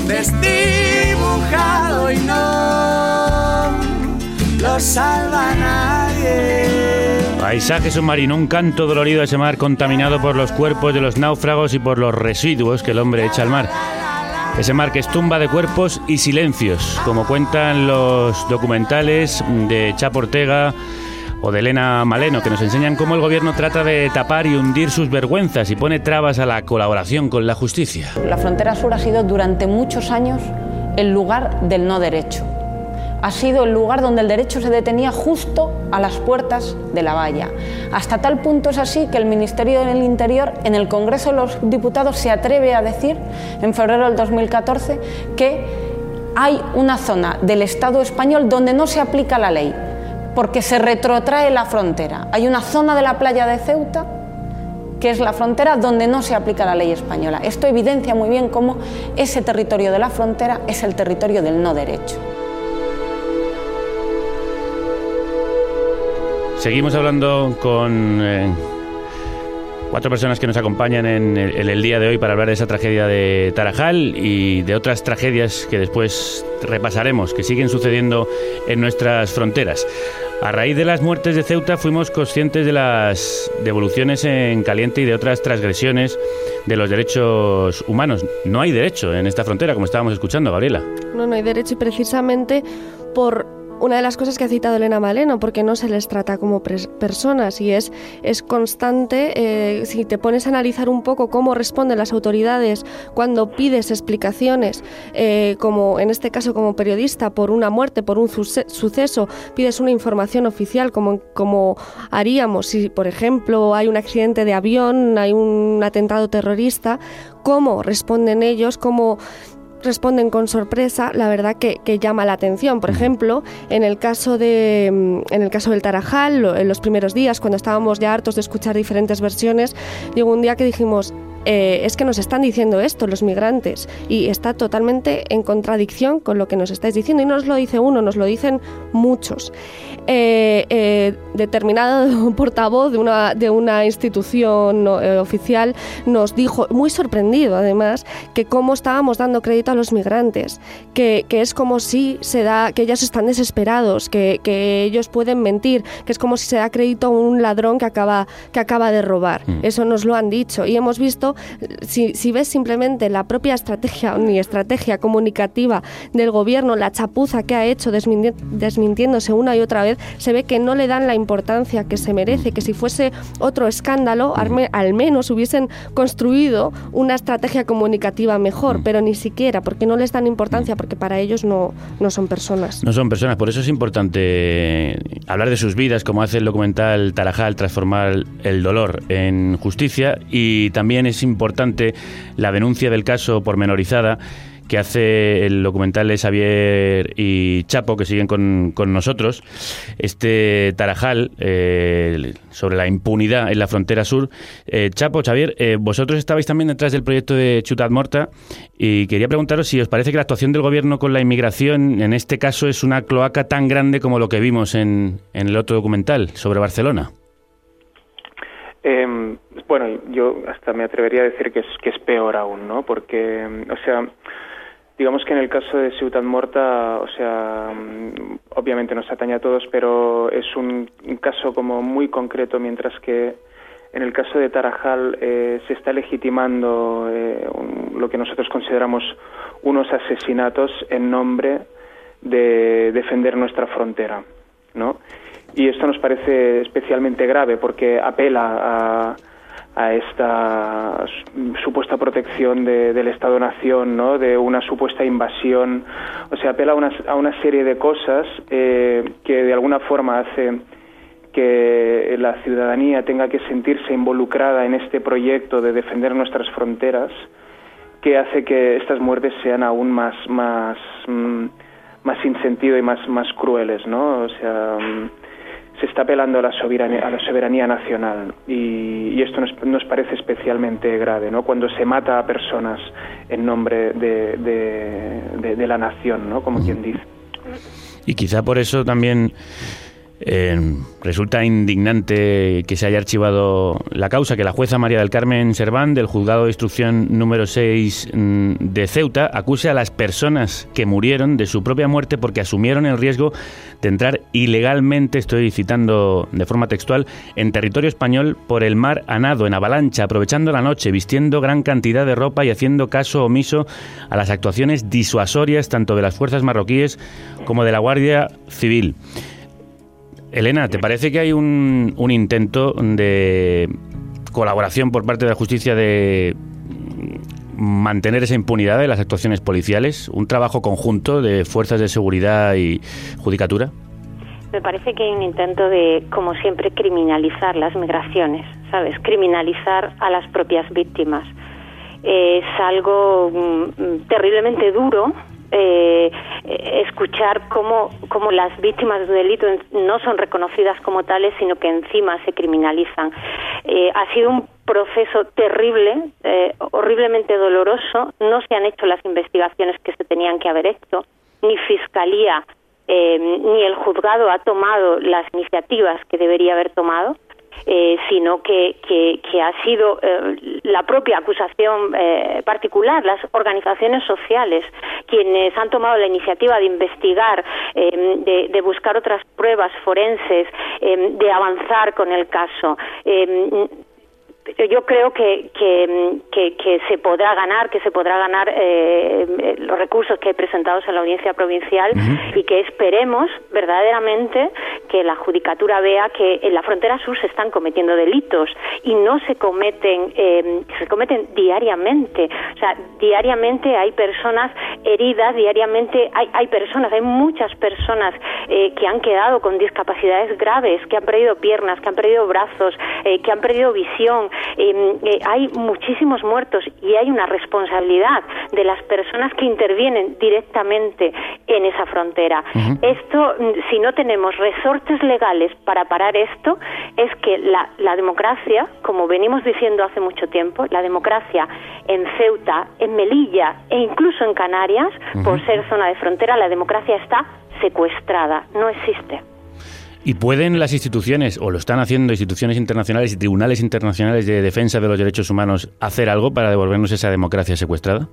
desdibujado y no lo salva nadie. Paisaje submarino, un canto dolorido a ese mar contaminado por los cuerpos de los náufragos y por los residuos que el hombre echa al mar. Ese mar que es tumba de cuerpos y silencios, como cuentan los documentales de Chapo Ortega o de Elena Maleno, que nos enseñan cómo el gobierno trata de tapar y hundir sus vergüenzas y pone trabas a la colaboración con la justicia. La frontera sur ha sido durante muchos años el lugar del no derecho. ha sido el lugar donde el derecho se detenía justo a las puertas de la valla. Hasta tal punto es así que el Ministerio del Interior en el Congreso de los Diputados se atreve a decir en febrero del 2014 que hay una zona del Estado español donde no se aplica la ley porque se retrotrae la frontera. Hay una zona de la playa de Ceuta que es la frontera donde no se aplica la ley española. Esto evidencia muy bien cómo ese territorio de la frontera es el territorio del no derecho. Seguimos hablando con eh, cuatro personas que nos acompañan en el, en el día de hoy para hablar de esa tragedia de Tarajal y de otras tragedias que después repasaremos, que siguen sucediendo en nuestras fronteras. A raíz de las muertes de Ceuta fuimos conscientes de las devoluciones en caliente y de otras transgresiones de los derechos humanos. No hay derecho en esta frontera, como estábamos escuchando, Gabriela. No, no hay derecho y precisamente por una de las cosas que ha citado Elena Maleno, porque no se les trata como personas y es, es constante, eh, si te pones a analizar un poco cómo responden las autoridades cuando pides explicaciones, eh, como en este caso como periodista, por una muerte, por un suceso, pides una información oficial como, como haríamos si, por ejemplo, hay un accidente de avión, hay un atentado terrorista, cómo responden ellos, cómo responden con sorpresa, la verdad que, llama la atención. Por ejemplo, en el caso de mm, en el caso del Tarajal, en los primeros días, cuando estábamos ya hartos de escuchar diferentes versiones, llegó un día que dijimos eh, es que nos están diciendo esto los migrantes y está totalmente en contradicción con lo que nos estáis diciendo y no nos lo dice uno, nos lo dicen muchos. Eh, eh, determinado *laughs* portavoz de una, de una institución oficial nos dijo, muy sorprendido además, que cómo estábamos dando crédito a los migrantes, que, que es como si se da, que ellos están desesperados, que, que, ellos pueden mentir, que es como si se da crédito a un ladrón que acaba, que acaba de robar. Mm. Eso nos lo han dicho y hemos visto si, ves simplemente la propia estrategia ni estrategia comunicativa del gobierno, la chapuza que ha hecho desmintiéndose una y otra vez, se ve que no le dan la importancia que se merece, que si fuese otro escándalo, al menos hubiesen construido una estrategia comunicativa mejor, pero ni siquiera, porque no les dan importancia, porque para ellos no, no son personas. No son personas, por eso es importante hablar de sus vidas, como hace el documental Tarajal, transformar el dolor en justicia, y también es importante la denuncia del caso pormenorizada que hace el documental de Xavier y Chapo, que siguen con, nosotros, este Tarajal eh, sobre la impunidad en la frontera sur. Eh, Chapo, Xavier, eh, vosotros estabais también detrás del proyecto de Ciudad Morta y quería preguntaros si os parece que la actuación del gobierno con la inmigración en este caso es una cloaca tan grande como lo que vimos en, en el otro documental sobre Barcelona. Eh, bueno, yo hasta me atrevería a decir que es, que es peor aún, ¿no? Porque, o sea, digamos que en el caso de Ciudad Morta, o sea, mm, obviamente nos atañe a todos, pero es un, caso como muy concreto, mientras que en el caso de Tarajal eh, se está legitimando eh, lo que nosotros consideramos unos asesinatos en nombre de defender nuestra frontera, ¿no? Y esto nos parece especialmente grave porque apela a, esta supuesta protección del Estado-Nación, ¿no? de una supuesta invasión. O sea, apela a una, a una serie de cosas eh, que de alguna forma hace que la ciudadanía tenga que sentirse involucrada en este proyecto de defender nuestras fronteras, que hace que estas muertes sean aún más, más, mm, más sin sentido y más, más crueles, ¿no? O sea, mm, se está apelando a la soberanía, a la soberanía nacional y, esto nos, parece especialmente grave, ¿no? Cuando se mata a personas en nombre de, de, la nación, ¿no? Como quien dice. Y quizá por eso también eh, resulta indignante que se haya archivado la causa, que la jueza María del Carmen Serván, del juzgado de instrucción número 6 mm, de Ceuta, acuse a las personas que murieron de su propia muerte porque asumieron el riesgo de entrar ilegalmente, estoy citando de forma textual, en territorio español por el mar a nado, en avalancha, aprovechando la noche, vistiendo gran cantidad de ropa y haciendo caso omiso a las actuaciones disuasorias tanto de las fuerzas marroquíes como de la Guardia Civil. Elena, ¿te parece que hay un, intento de colaboración por parte de la justicia de mantener esa impunidad de las actuaciones policiales? ¿Un trabajo conjunto de fuerzas de seguridad y judicatura? Me parece que hay un intento de, como siempre, criminalizar las migraciones, ¿sabes? Criminalizar a las propias víctimas. Es algo mm, terriblemente duro eh, escuchar cómo, cómo las víctimas de un delito no son reconocidas como tales, sino que encima se criminalizan. Eh, ha sido un proceso terrible, eh, horriblemente doloroso. No se han hecho las investigaciones que se tenían que haber hecho, ni fiscalía eh, ni el juzgado ha tomado las iniciativas que debería haber tomado. Eh, sino que, que, ha sido eh, la propia acusación eh, particular, las organizaciones sociales, quienes han tomado la iniciativa de investigar, de, de, buscar otras pruebas forenses, de avanzar con el caso yo creo que, que, se podrá ganar, que se podrá ganar eh, eh, los recursos que hay presentados en la audiencia provincial y que esperemos verdaderamente que la judicatura vea que en la frontera sur se están cometiendo delitos y no se cometen, eh, se cometen diariamente. O sea, diariamente hay personas heridas, diariamente hay, hay personas, hay muchas personas que han quedado con discapacidades graves, que han perdido piernas, que han perdido brazos, que han perdido visión, Em, eh, hay muchísimos muertos y hay una responsabilidad de las personas que intervienen directamente en esa frontera. Esto, mm, si no tenemos resortes legales para parar esto, es que la, democracia, como venimos diciendo hace mucho tiempo, la democracia en Ceuta, en Melilla e incluso en Canarias, por ser zona de frontera, la democracia está secuestrada, no existe. ¿Y pueden las instituciones, o lo están haciendo instituciones internacionales y tribunales internacionales de defensa de los derechos humanos, hacer algo para devolvernos esa democracia secuestrada?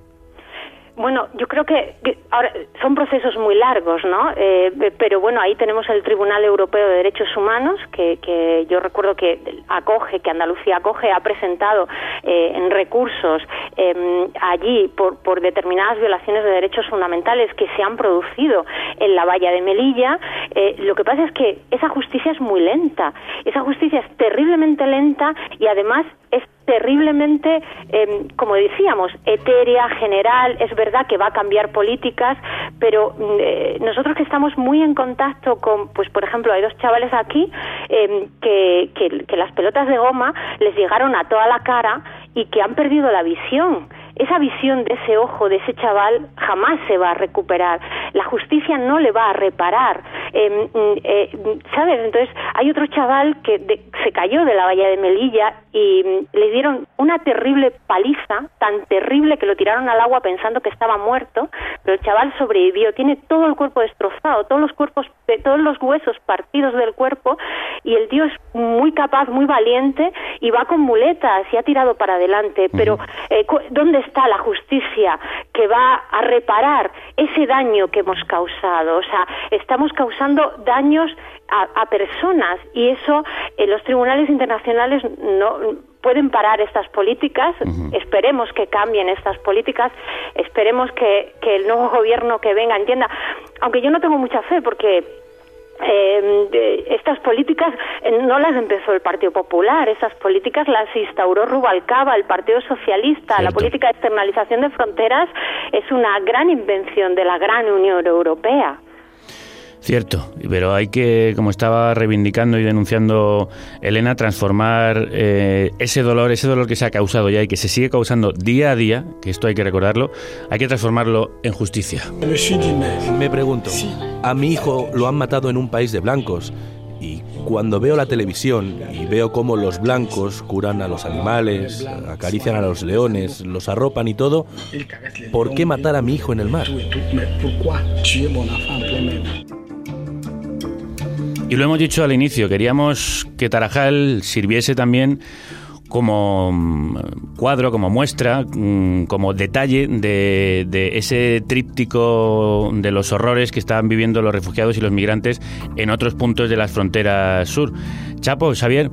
Bueno, yo creo que, ahora son procesos muy largos, ¿no? Eh, pero bueno, ahí tenemos el Tribunal Europeo de Derechos Humanos, que, yo recuerdo que acoge, que Andalucía acoge, ha presentado eh, en recursos em, allí por, por determinadas violaciones de derechos fundamentales que se han producido en la valla de Melilla. Eh, lo que pasa es que esa justicia es muy lenta, esa justicia es terriblemente lenta y además es terriblemente, em, como decíamos, etérea, general, es verdad que va a cambiar políticas, pero mm, eh, nosotros que estamos muy en contacto con, pues por ejemplo, hay dos chavales aquí em, que, que las pelotas de goma les llegaron a toda la cara y que han perdido la visión esa visión de ese ojo, de ese chaval, jamás se va a recuperar. La justicia no le va a reparar. Em, mm, eh, ¿Sabes? Entonces, hay otro chaval que se cayó de la valla de Melilla y mm, le dieron una terrible paliza, tan terrible que lo tiraron al agua pensando que estaba muerto, pero el chaval sobrevivió. Tiene todo el cuerpo destrozado, todos los cuerpos, todos los huesos partidos del cuerpo y el tío es muy capaz, muy valiente y va con muletas y ha tirado para adelante. Pero, eh, ¿dónde está la justicia que va a reparar ese daño que hemos causado. O sea, estamos causando daños a, personas y eso en eh, los tribunales internacionales no pueden parar estas políticas. Esperemos que cambien estas políticas. Esperemos que, que el nuevo gobierno que venga entienda. Aunque yo no tengo mucha fe porque eh, estas políticas eh, no las empezó el Partido Popular, esas políticas las instauró Rubalcaba, el Partido Socialista. La política de externalización de fronteras es una gran invención de la gran Unión Europea. Cierto, pero hay que, como estaba reivindicando y denunciando Elena, transformar eh, ese dolor, ese dolor que se ha causado ya y que se sigue causando día a día, que esto hay que recordarlo, hay que transformarlo en justicia. Me pregunto, a mi hijo lo han matado en un país de blancos y cuando veo la televisión y veo cómo los blancos curan a los animales, acarician a los leones, los arropan y todo, ¿por qué matar a mi hijo en el mar? Y lo hemos dicho al inicio, queríamos que Tarajal sirviese también como mm, cuadro, como muestra, mm, como detalle de, ese tríptico de los horrores que estaban viviendo los refugiados y los migrantes en otros puntos de las fronteras sur. Chapo, Xavier,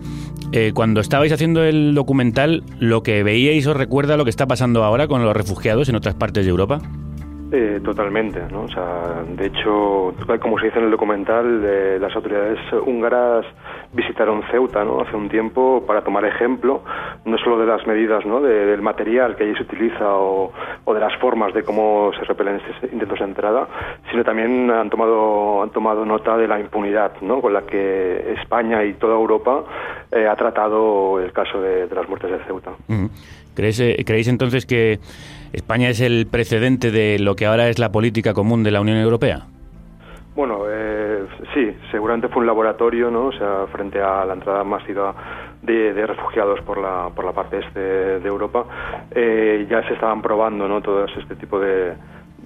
eh, cuando estabais haciendo el documental, ¿lo que veíais os recuerda lo que está pasando ahora con los refugiados en otras partes de Europa? Eh, totalmente, ¿no? O sea, de hecho, como se dice en el documental, eh, las autoridades húngaras visitaron Ceuta, ¿no? Hace un tiempo para tomar ejemplo, no solo de las medidas, ¿no? del material que allí se utiliza o, de las formas de cómo se repelen estos intentos de entrada, sino también han tomado han tomado nota de la impunidad, ¿no? Con la que España y toda Europa eh, ha tratado el caso de, las muertes de Ceuta. ¿Creéis, ¿Creéis entonces que ¿España es el precedente de lo que ahora es la política común de la Unión Europea? Bueno, eh, sí, seguramente fue un laboratorio, ¿no? O sea, frente a la entrada masiva de, refugiados por la, por la parte este de Europa, eh, ya se estaban probando, ¿no? Todo este tipo de,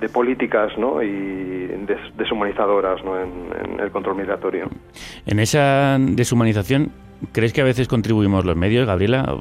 de políticas ¿no? y deshumanizadoras ¿no? en, el control migratorio. En esa deshumanización, ¿Crees que a veces contribuimos los medios, Gabriela?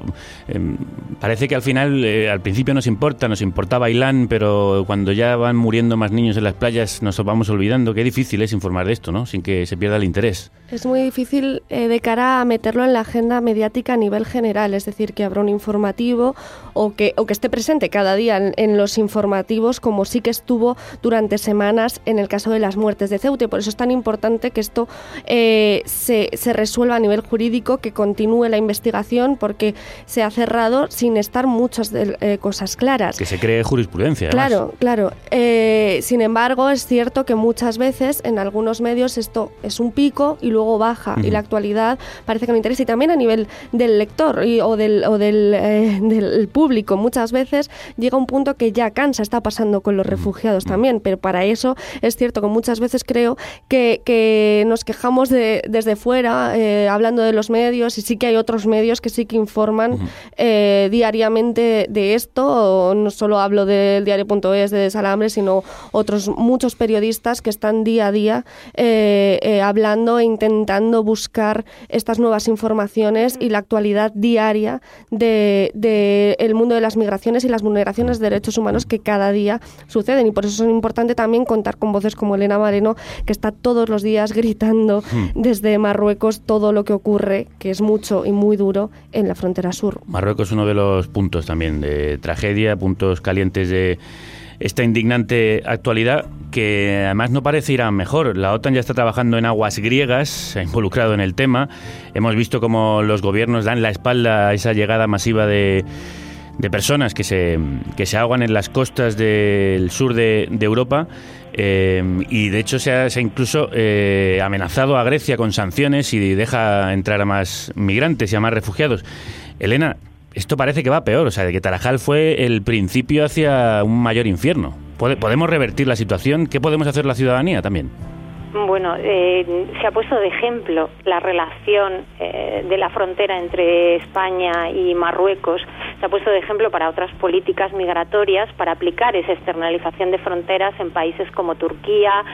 Em, parece que al final, eh, al principio nos importa, nos importa Bailán, pero cuando ya van muriendo más niños en las playas nos vamos olvidando. Qué difícil es informar de esto, ¿no? Sin que se pierda el interés. Es muy difícil eh, de cara a meterlo en la agenda mediática a nivel general, es decir, que habrá un informativo o que, o que esté presente cada día en, los informativos, como sí que estuvo durante semanas en el caso de las muertes de Ceuta. Por eso es tan importante que esto eh, se, se resuelva a nivel jurídico que continúe la investigación porque se ha cerrado sin estar muchas eh, cosas claras. Que se cree jurisprudencia. Claro, claro. Eh, sin embargo, es cierto que muchas veces en algunos medios esto es un pico y luego baja y la actualidad parece que no interesa y también a nivel del lector y, o, del, o del, eh, del, público. Muchas veces llega un punto que ya cansa, está pasando con los refugiados también, pero para eso es cierto que muchas veces creo que, que nos quejamos de, desde fuera, hablando de los medios, medios y sí que hay otros medios que sí que informan eh, diariamente de esto. No solo hablo del diario.es de Salambre, sino otros muchos periodistas que están día a día eh, eh, hablando e intentando buscar estas nuevas informaciones y la actualidad diaria del de, el mundo de las migraciones y las vulneraciones de derechos humanos que cada día suceden. Y por eso es importante también contar con voces como Elena Mareno, que está todos los días gritando desde Marruecos todo lo que ocurre que es mucho y muy duro en la frontera sur. Marruecos es uno de los puntos también de tragedia, puntos calientes de esta indignante actualidad que además no parece ir a mejor. La OTAN ya está trabajando en aguas griegas, se ha involucrado en el tema. Hemos visto cómo los gobiernos dan la espalda a esa llegada masiva de, de personas que se, que se ahogan en las costas del sur de, de Europa. Eh, y de hecho se ha, incluso eh, amenazado a Grecia con sanciones y deja entrar a más migrantes y a más refugiados. Elena, esto parece que va peor, o sea, de que Tarajal fue el principio hacia un mayor infierno. ¿Podemos revertir la situación? ¿Qué podemos hacer la ciudadanía también? Bueno, eh, se ha puesto de ejemplo la relación eh, de la frontera entre España y Marruecos. Se ha puesto de ejemplo para otras políticas migratorias para aplicar esa externalización de fronteras en países como Turquía.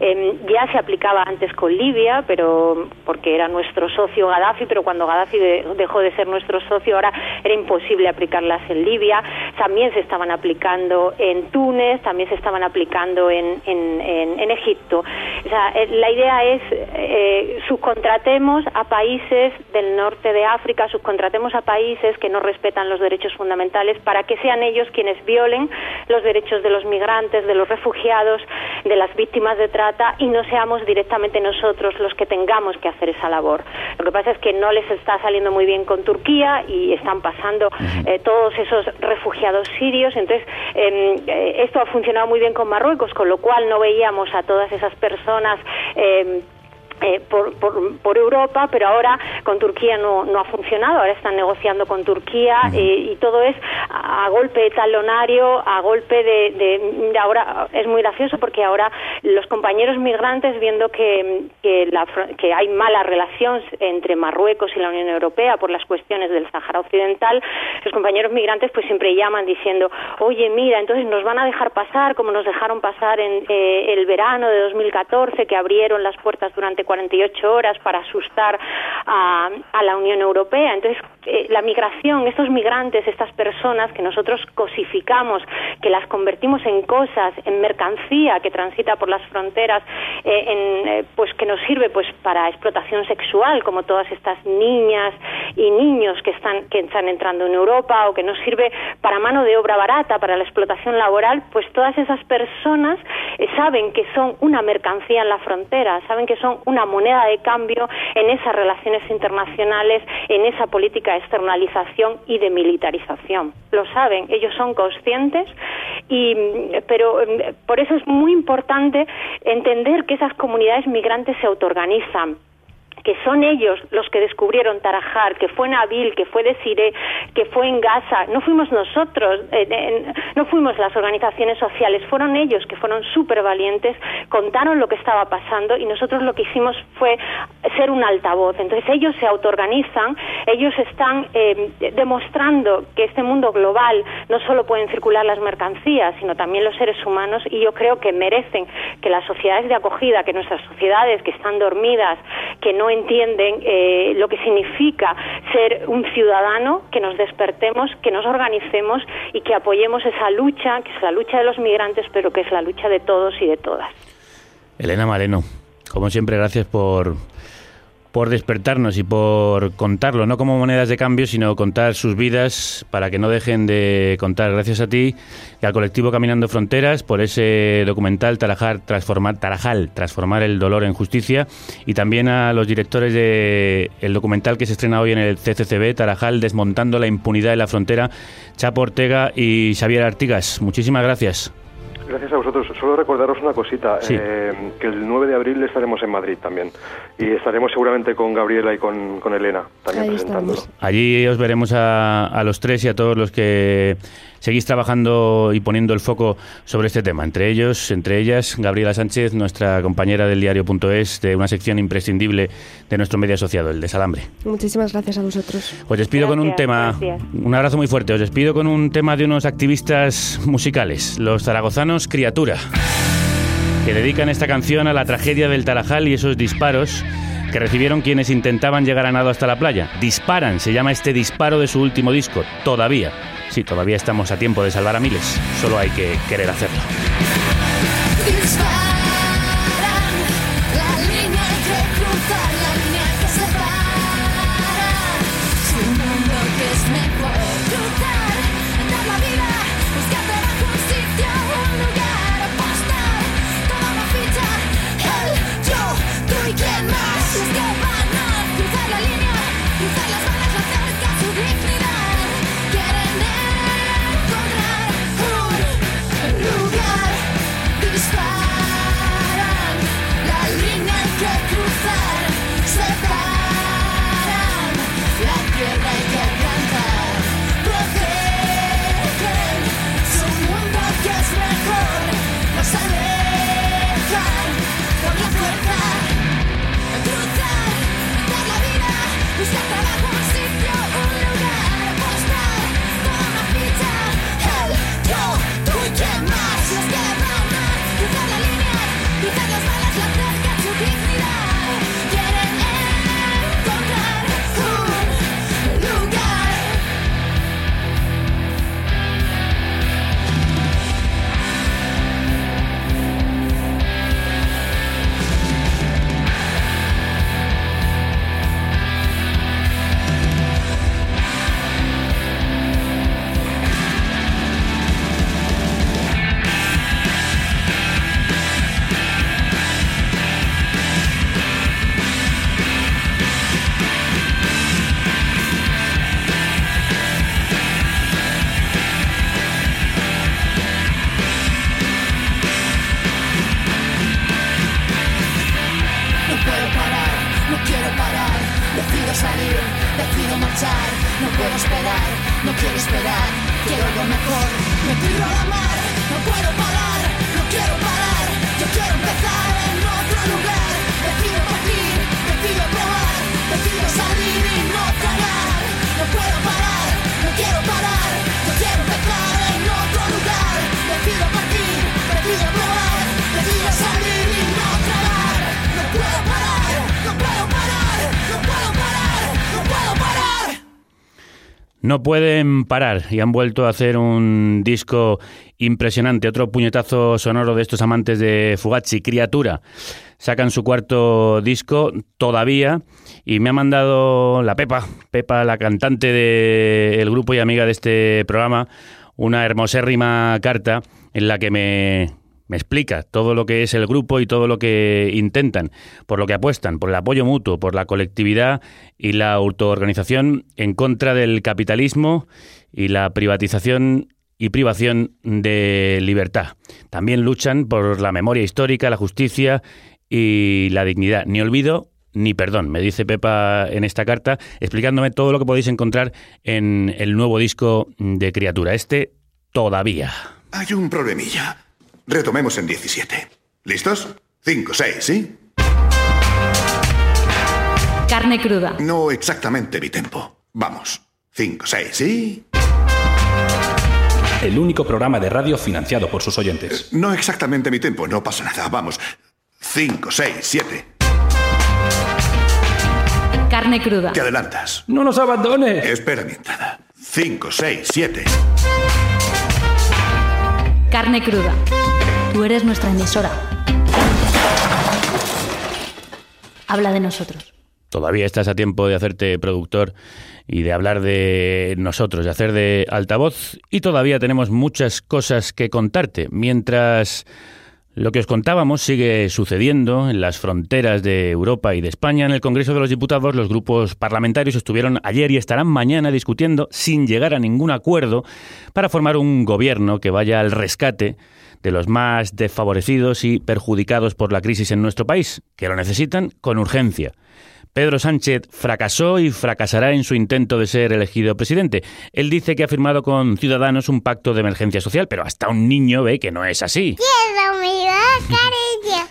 Em, ya se aplicaba antes con Libia, pero porque era nuestro socio Gaddafi, pero cuando Gaddafi dejó de ser nuestro socio ahora era imposible aplicarlas en Libia. También se estaban aplicando en Túnez, también se estaban aplicando en, Egipto. Eh, la idea es eh, subcontratemos a países del norte de África, subcontratemos a países que no respetan los derechos fundamentales para que sean ellos quienes violen los derechos de los migrantes, de los refugiados, de las víctimas de trata y no seamos directamente nosotros los que tengamos que hacer esa labor. Lo que pasa es que no les está saliendo muy bien con Turquía y están pasando eh, todos esos refugiados sirios. Entonces, em, esto ha funcionado muy bien con Marruecos, con lo cual no veíamos a todas esas personas eh, eh, por, por, Europa, pero ahora con Turquía no, no ha funcionado, ahora están negociando con Turquía eh, y todo es a, golpe de talonario, a golpe de, de, Ahora es muy gracioso porque ahora los compañeros migrantes, viendo que, que, la, que hay mala relación entre Marruecos y la Unión Europea por las cuestiones del Sahara Occidental, los compañeros migrantes pues siempre llaman diciendo, oye, mira, entonces nos van a dejar pasar como nos dejaron pasar en eh, el verano de 2014, que abrieron las puertas durante 48 horas para asustar a, a la Unión Europea. Entonces, eh, la migración, estos migrantes, estas personas que nosotros cosificamos, que las convertimos en cosas, en mercancía que transita por las fronteras, eh, en, eh, pues que nos sirve pues para explotación sexual, como todas estas niñas y niños que están que están entrando en Europa o que nos sirve para mano de obra barata, para la explotación laboral, pues todas esas personas eh, saben que son una mercancía en la frontera, saben que son una moneda de cambio en esas relaciones internacionales, en esa política externalización y de militarización. Lo saben, ellos son conscientes y pero mm, por eso es muy importante entender que esas comunidades migrantes se autoorganizan que son ellos los que descubrieron Tarajal, que fue Nabil, que fue Desiré, que fue en Gaza. No fuimos nosotros, eh, no fuimos las organizaciones sociales, fueron ellos que fueron súper valientes, contaron lo que estaba pasando y nosotros lo que hicimos fue ser un altavoz. Entonces ellos se autoorganizan, ellos están eh, demostrando que este mundo global no solo pueden circular las mercancías, sino también los seres humanos y yo creo que merecen que las sociedades de acogida, que nuestras sociedades que están dormidas, que no entienden eh, lo que significa ser un ciudadano, que nos despertemos, que nos organicemos y que apoyemos esa lucha, que es la lucha de los migrantes, pero que es la lucha de todos y de todas. Elena Maleno, como siempre, gracias por, por despertarnos y por contarlo, no como monedas de cambio, sino contar sus vidas para que no dejen de contar. Gracias a ti y al colectivo Caminando Fronteras por ese documental Tarajal, transformar, Tarajal, transformar el dolor en justicia y también a los directores del el documental que se estrena hoy en el CCCB, Tarajal, desmontando la impunidad en la frontera, Chapo Ortega y Xavier Artigas. Muchísimas gracias. Gracias a vosotros. Solo recordaros una cosita, Sí. eh, que el 9 de abril estaremos en Madrid también. Y estaremos seguramente con Gabriela y con, con Elena también Ahí presentándolo. estamos. Allí os veremos a, a los tres y a todos los que seguís trabajando y poniendo el foco sobre este tema. Entre ellos, entre ellas, Gabriela Sánchez, nuestra compañera del diario.es, de una sección imprescindible de nuestro medio asociado, el Desalambre. Muchísimas gracias a vosotros. Os despido con un tema, gracias. un abrazo muy fuerte. Os despido con un tema de unos activistas musicales, los zaragozanos Criatura, que dedican esta canción a la tragedia del Tarajal y esos disparos que recibieron quienes intentaban llegar a nado hasta la playa. Disparan, se llama este disparo de su último disco, todavía. Sí, todavía estamos a tiempo de salvar a miles, solo hay que querer hacerlo. Decido marchar. No puedo esperar, no quiero esperar. Quiero lo mejor, me tiro a la mar. No puedo parar, no quiero parar. Yo quiero empezar en otro lugar. Decido No pueden parar y han vuelto a hacer un disco impresionante, otro puñetazo sonoro de estos amantes de Fugazi, Criatura. Sacan su cuarto disco todavía y me ha mandado la Pepa, Pepa, la cantante del grupo y amiga de este programa, una hermosérrima carta en la que me, me explica todo lo que es el grupo y todo lo que intentan, por lo que apuestan, por el apoyo mutuo, por la colectividad y la autoorganización en contra del capitalismo y la privatización y privación de libertad. También luchan por la memoria histórica, la justicia y la dignidad. Ni olvido ni perdón, me dice Pepa en esta carta, explicándome todo lo que podéis encontrar en el nuevo disco de Criatura. Este todavía. Hay un problemilla. Retomemos en 17. ¿Listos? 5, 6, ¿sí? Carne cruda. No exactamente mi tempo. Vamos. 5, 6, ¿sí? El único programa de radio financiado por sus oyentes. No exactamente mi tempo, no pasa nada. Vamos. 5, 6, 7. Carne cruda. Te adelantas. ¡No nos abandones! Espera mi entrada. 5, 6, 7. Carne cruda. Tú eres nuestra emisora. Habla de nosotros. Todavía estás a tiempo de hacerte productor y de hablar de nosotros, de hacer de altavoz y todavía tenemos muchas cosas que contarte. Mientras lo que os contábamos sigue sucediendo en las fronteras de Europa y de España. En el Congreso de los Diputados los grupos parlamentarios estuvieron ayer y estarán mañana discutiendo sin llegar a ningún acuerdo para formar un gobierno que vaya al rescate de los más desfavorecidos y perjudicados por la crisis en nuestro país, que lo necesitan con urgencia. Pedro Sánchez fracasó y fracasará en su intento de ser elegido presidente. Él dice que ha firmado con Ciudadanos un pacto de emergencia social, pero hasta un niño ve que no es así. Quiero mi bocadillo.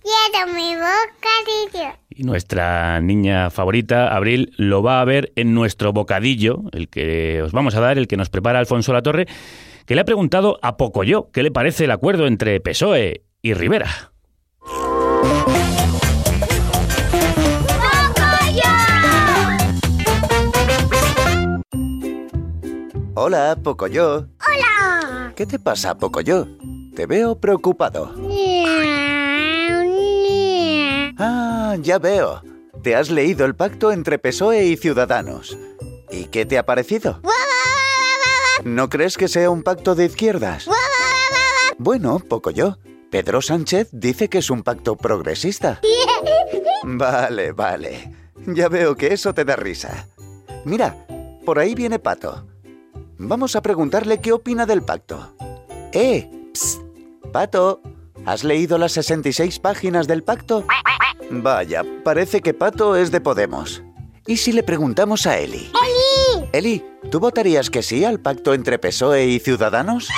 Quiero mi bocadillo. Y nuestra niña favorita, Abril, lo va a ver en nuestro bocadillo, el que os vamos a dar, el que nos prepara Alfonso Latorre, que le ha preguntado a Pocoyo qué le parece el acuerdo entre PSOE y Rivera. Hola, Pocoyo. Hola. ¿Qué te pasa, Pocoyo? Te veo preocupado. Ah, ya veo. Te has leído el pacto entre PSOE y Ciudadanos. ¿Y qué te ha parecido? ¿No crees que sea un pacto de izquierdas? Bueno, Pocoyo. Pedro Sánchez dice que es un pacto progresista. *laughs* Vale, vale. Ya veo que eso te da risa. Mira, por ahí viene Pato. Vamos a preguntarle qué opina del pacto. ¡Eh! Psst, Pato, ¿has leído las 66 páginas del pacto? Vaya, parece que Pato es de Podemos. ¿Y si le preguntamos a Eli? ¡Eli! Eli, ¿tú votarías que sí al pacto entre PSOE y Ciudadanos?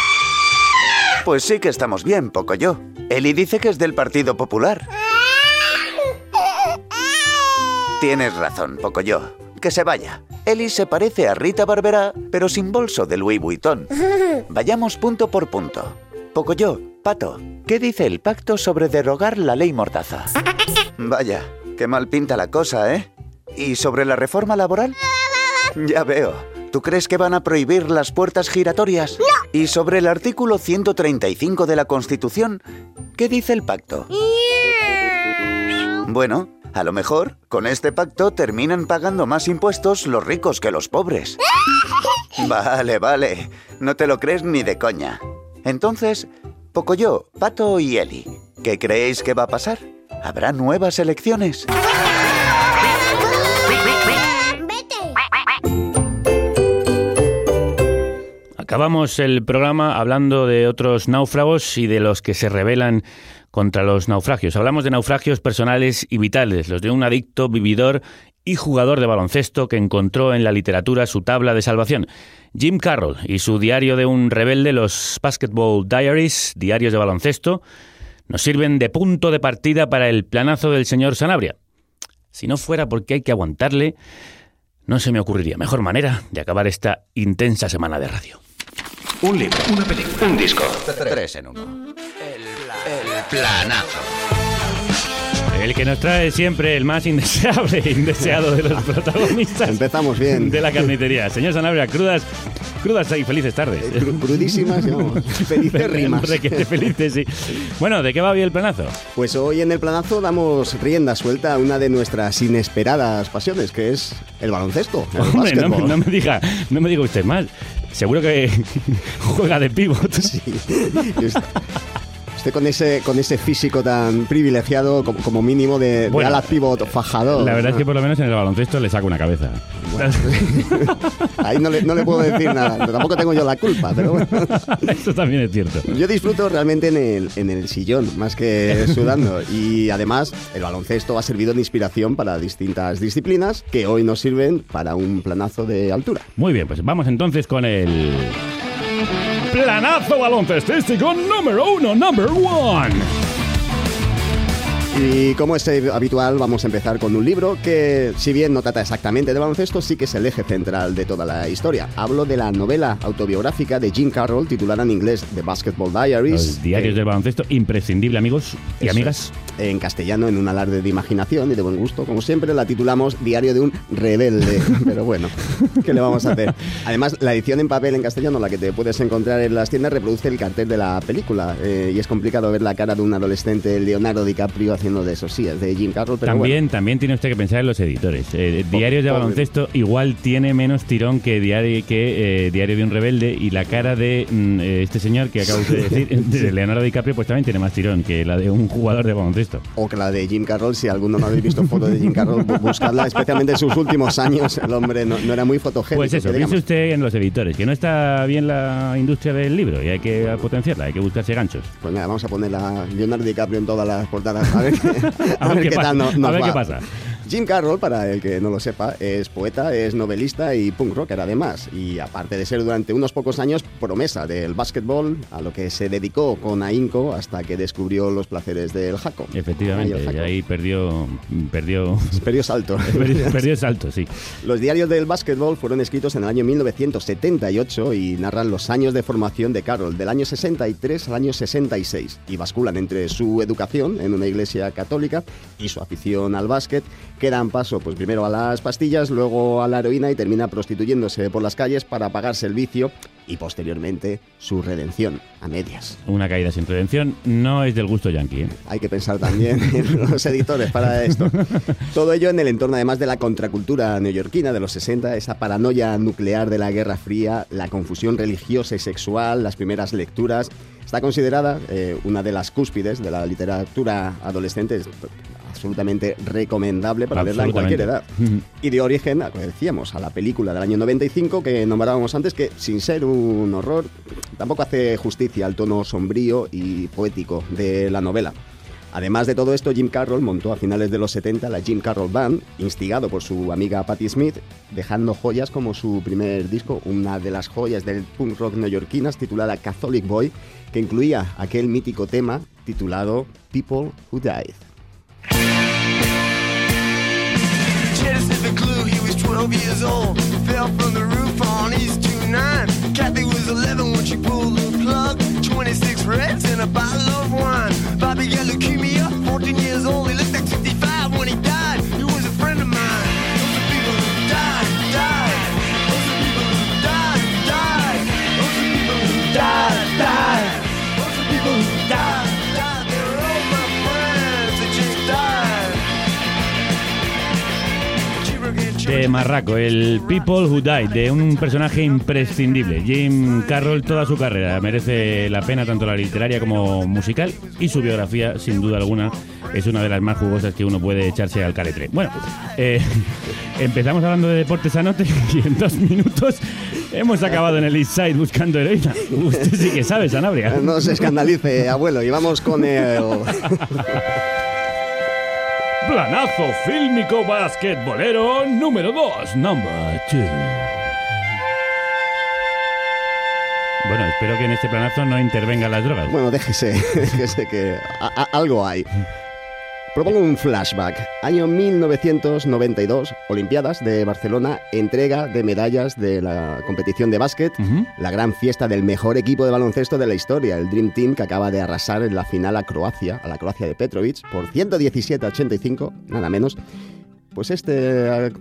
Pues sí que estamos bien, poco yo. Eli dice que es del Partido Popular. Tienes razón, poco yo. Que se vaya. Eli se parece a Rita Barberá, pero sin bolso de Louis Vuitton. Vayamos punto por punto. Poco yo, Pato, ¿qué dice el pacto sobre derogar la ley Mordaza? Vaya, qué mal pinta la cosa, ¿eh? ¿Y sobre la reforma laboral? Ya veo. ¿Tú crees que van a prohibir las puertas giratorias? No. ¿Y sobre el artículo 135 de la Constitución? ¿Qué dice el pacto? Bueno, a lo mejor, con este pacto terminan pagando más impuestos los ricos que los pobres. *laughs* Vale, vale. No te lo crees ni de coña. Entonces, Pocoyo, Pato y Eli, ¿qué creéis que va a pasar? ¿Habrá nuevas elecciones? Acabamos el programa hablando de otros náufragos y de los que se rebelan contra los naufragios. Hablamos de naufragios personales y vitales, los de un adicto, vividor y jugador de baloncesto que encontró en la literatura su tabla de salvación. Jim Carroll y su diario de un rebelde, los Basketball Diaries, diarios de baloncesto, nos sirven de punto de partida para el planazo del señor Sanabria. Si no fuera porque hay que aguantarle, no se me ocurriría mejor manera de acabar esta intensa semana de radio. Un libro, una película, un disco. Tres en uno. El planazo. El que nos trae siempre el más indeseable e *laughs* indeseado de los protagonistas. Empezamos bien. De la carnicería. Señor Sanabria, crudas, crudas y felices tardes. crudísimas, vamos. Felices rimas. Requete felices, sí. Bueno, ¿de qué va hoy el planazo? Pues hoy en el planazo damos rienda suelta a una de nuestras inesperadas pasiones, que es el baloncesto. el Hombre, no, no me diga, no me diga usted mal. Seguro que *laughs* juega de pívot. Sí. Usted con ese, con ese físico tan privilegiado como, como mínimo de, de Bueno, ala pivot fajador. La verdad es que por lo menos en el baloncesto le saco una cabeza. *laughs* Ahí no le, no le puedo decir nada. Tampoco tengo yo la culpa, pero bueno. *laughs* Eso también es cierto. Yo disfruto realmente en el, en el sillón, más que *laughs* sudando. Y además, el baloncesto ha servido de inspiración para distintas disciplinas que hoy nos sirven para un planazo de altura. Muy bien, pues vamos entonces con el planazo baloncestístico número uno, number one. Y como es eh, habitual, vamos a empezar con un libro que, si bien no trata exactamente de baloncesto, sí que es el eje central de toda la historia. Hablo de la novela autobiográfica de Jim Carroll titulada en inglés The Basketball Diaries. Los diarios del baloncesto, imprescindible, amigos y Eso amigas. En castellano, en un alarde de imaginación y de buen gusto, como siempre, la titulamos Diario de un rebelde. *laughs* Pero bueno, ¿qué le vamos a hacer? Además, la edición en papel en castellano, la que te puedes encontrar en las tiendas, reproduce el cartel de la película. eh, y es complicado ver la cara de un adolescente Leonardo DiCaprio haciendo de esos sí, es de Jim Carroll, pero También, también tiene usted que pensar en los editores. Eh, diarios de baloncesto igual tiene menos tirón que Diario, que, eh, diario de un rebelde y la cara de mm, eh, este señor que acabo de decir, *laughs* de Leonardo DiCaprio, pues también tiene más tirón que la de un jugador de baloncesto. O que la de Jim Carroll, si alguno no habéis visto fotos de Jim Carroll, bu- buscadla, especialmente en sus últimos años. El hombre no, no era muy fotogénico. Pues eso, piense usted en los editores, que no está bien la industria del libro y hay que potenciarla, hay que buscarse ganchos. Pues nada, vamos a poner a Leonardo DiCaprio en todas las portadas. A ver, qué- *laughs* A ver qué pasa, tal no- nos a ver va. qué pasa. Jim Carroll, para el que no lo sepa, es poeta, es novelista y punk rocker además. Y aparte de ser durante unos pocos años promesa del básquetbol, a lo que se dedicó con ahínco hasta que descubrió los placeres del jaco. Efectivamente, y jaco. ahí perdió, perdió, *laughs* Perdió salto. *laughs* perdió, perdió salto, sí. Los diarios del básquetbol fueron escritos en el año 1978 y narran los años de formación de Carroll, del año 63 al año 66, y basculan entre su educación en una iglesia católica y su afición al básquet, que dan paso pues primero a las pastillas, luego a la heroína y termina prostituyéndose por las calles para pagarse el vicio y posteriormente su redención a medias. Una caída sin redención no es del gusto yankee. ¿eh? Hay que pensar también en *laughs* los editores para esto. Todo ello en el entorno además de la contracultura neoyorquina de los 60, esa paranoia nuclear de la Guerra Fría, la confusión religiosa y sexual, las primeras lecturas. Está considerada eh, una de las cúspides de la literatura adolescente, es absolutamente recomendable para verla en cualquier edad. Y de origen, como decíamos, a la película del año 95 que nombrábamos antes, que sin ser un horror, tampoco hace justicia al tono sombrío y poético de la novela. Además de todo esto, Jim Carroll montó a finales de los 70 la Jim Carroll Band, instigado por su amiga Patti Smith, dejando joyas como su primer disco, una de las joyas del punk rock neoyorquinas titulada Catholic Boy, que incluía aquel mítico tema titulado People Who Died. Genesis the clue, he was 12 years old. Fell from the roof on East 29. Kathy was 11 when she pulled the plug. 26 reds and a bottle of wine. Bobby got leukemia, 14 years old. De Marraco, el People Who Died, de un personaje imprescindible. Jim Carroll, toda su carrera merece la pena, tanto la literaria como musical, y su biografía, sin duda alguna, es una de las más jugosas que uno puede echarse al caretre. Bueno, eh, *laughs* empezamos hablando de deportes anote *laughs* y en dos minutos hemos acabado en el East Side buscando heroína. Usted sí que sabe, Sanabria. No se escandalice, abuelo, y vamos con el... *laughs* Planazo fílmico basquetbolero número 2, number 2. Bueno, espero que en este planazo no intervengan las drogas. Bueno, déjese, *laughs* déjese que algo hay. Propongo un flashback. Año 1992, Olimpiadas de Barcelona, entrega de medallas de la competición de básquet, la gran fiesta del mejor equipo de baloncesto de la historia, el Dream Team que acaba de arrasar en la final a Croacia, a la Croacia de Petrovic, por 117 a 85, nada menos. Pues este,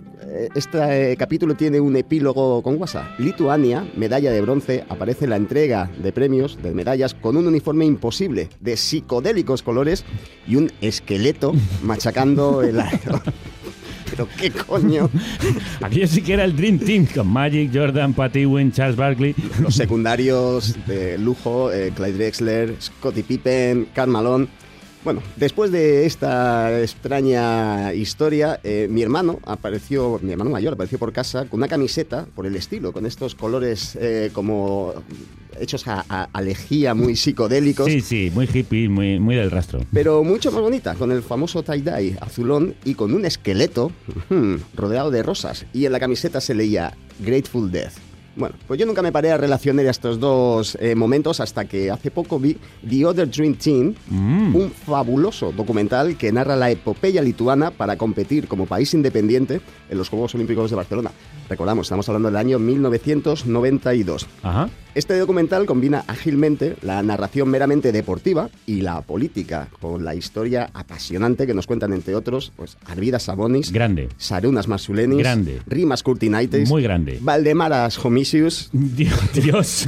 este eh, capítulo tiene un epílogo con WhatsApp. Lituania, medalla de bronce, aparece en la entrega de premios de medallas con un uniforme imposible de psicodélicos colores y un esqueleto machacando el aero. *laughs* Pero qué coño. Aquello sí que era el Dream Team con Magic, Jordan, Patty Wynn, Charles Barkley. Los secundarios de lujo, eh, Clyde Drexler, Scottie Pippen, Karl Malone. Bueno, después de esta extraña historia, eh, mi hermano apareció, mi hermano mayor apareció por casa con una camiseta por el estilo, con estos colores eh, como hechos a, a, a lejía, muy *laughs* psicodélicos. Sí, sí, muy hippie, muy, muy del rastro. Pero mucho más bonita, con el famoso tie-dye azulón y con un esqueleto *laughs* rodeado de rosas. Y en la camiseta se leía Grateful Death. Bueno, pues yo nunca me paré a relacionar estos dos eh, momentos hasta que hace poco vi The Other Dream Team, un fabuloso documental que narra la epopeya lituana para competir como país independiente en los Juegos Olímpicos de Barcelona. Recordamos, estamos hablando del año 1992. Ajá. Este documental combina ágilmente la narración meramente deportiva y la política, con la historia apasionante que nos cuentan, entre otros, pues Arvidas Sabonis, Grande. Sarunas Marsulenis, Grande. Rimas Kurtinaitis, Muy grande. Valdemaras Dios, Dios.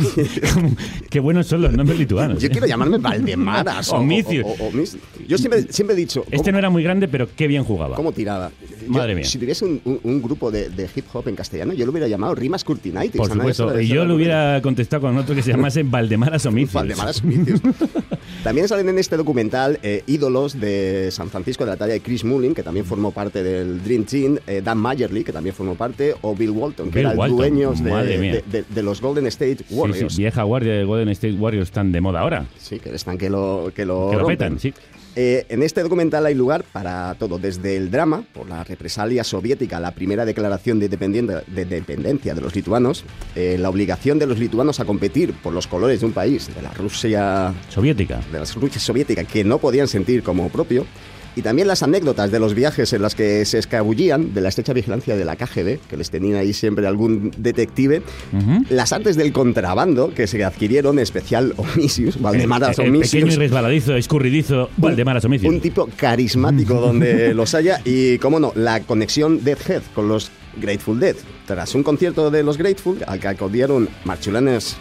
qué buenos son los nombres lituanos. Yo ¿eh? quiero llamarme Valdemaras. o- o- o- o Homis- Yo siempre, siempre he dicho. Este no era muy grande, pero qué bien jugaba. ¿Cómo tiraba? Yo, Madre mía. Si tuviese un, un- un grupo de, de hip hop en castellano, yo lo hubiera llamado Rimas Kurtinaitis. Por supuesto. Y yo lo hubiera contestado con otro que se llamase *laughs* Valdemaras Homicios. Valdemaras Homicios. *laughs* También salen en este documental eh, ídolos de San Francisco de la talla de Chris Mullin, que también formó parte del Dream Team, eh, Dan Mayerly, que también formó parte, o Bill Walton, que Bill era el Walton, dueño de, madre mía. de- de- de los Golden State Sí, Warriors. sí, vieja guardia de Golden State Warriors tan de moda ahora. Sí, que están que lo, que lo, Que lo petan, sí. Eh, en este documental hay lugar para todo, desde el drama por la represalia soviética, la primera declaración de, de dependencia de los lituanos, eh, la obligación de los lituanos a competir por los colores de un país, de la Rusia soviética, de la Rusia soviética, que no podían sentir como propio. Y también las anécdotas de los viajes en las que se escabullían de la estrecha vigilancia de la KGB, que les tenía ahí siempre algún detective. Las artes del contrabando que se adquirieron, especial Omisius, Valdemaras El- el Omisius. pequeño y resbaladizo, escurridizo Valdemaras Homicios. Un tipo carismático donde *laughs* los haya y, cómo no, la conexión Deadhead con los Grateful Dead. Tras un concierto de los Grateful, al que acudieron Marchulanes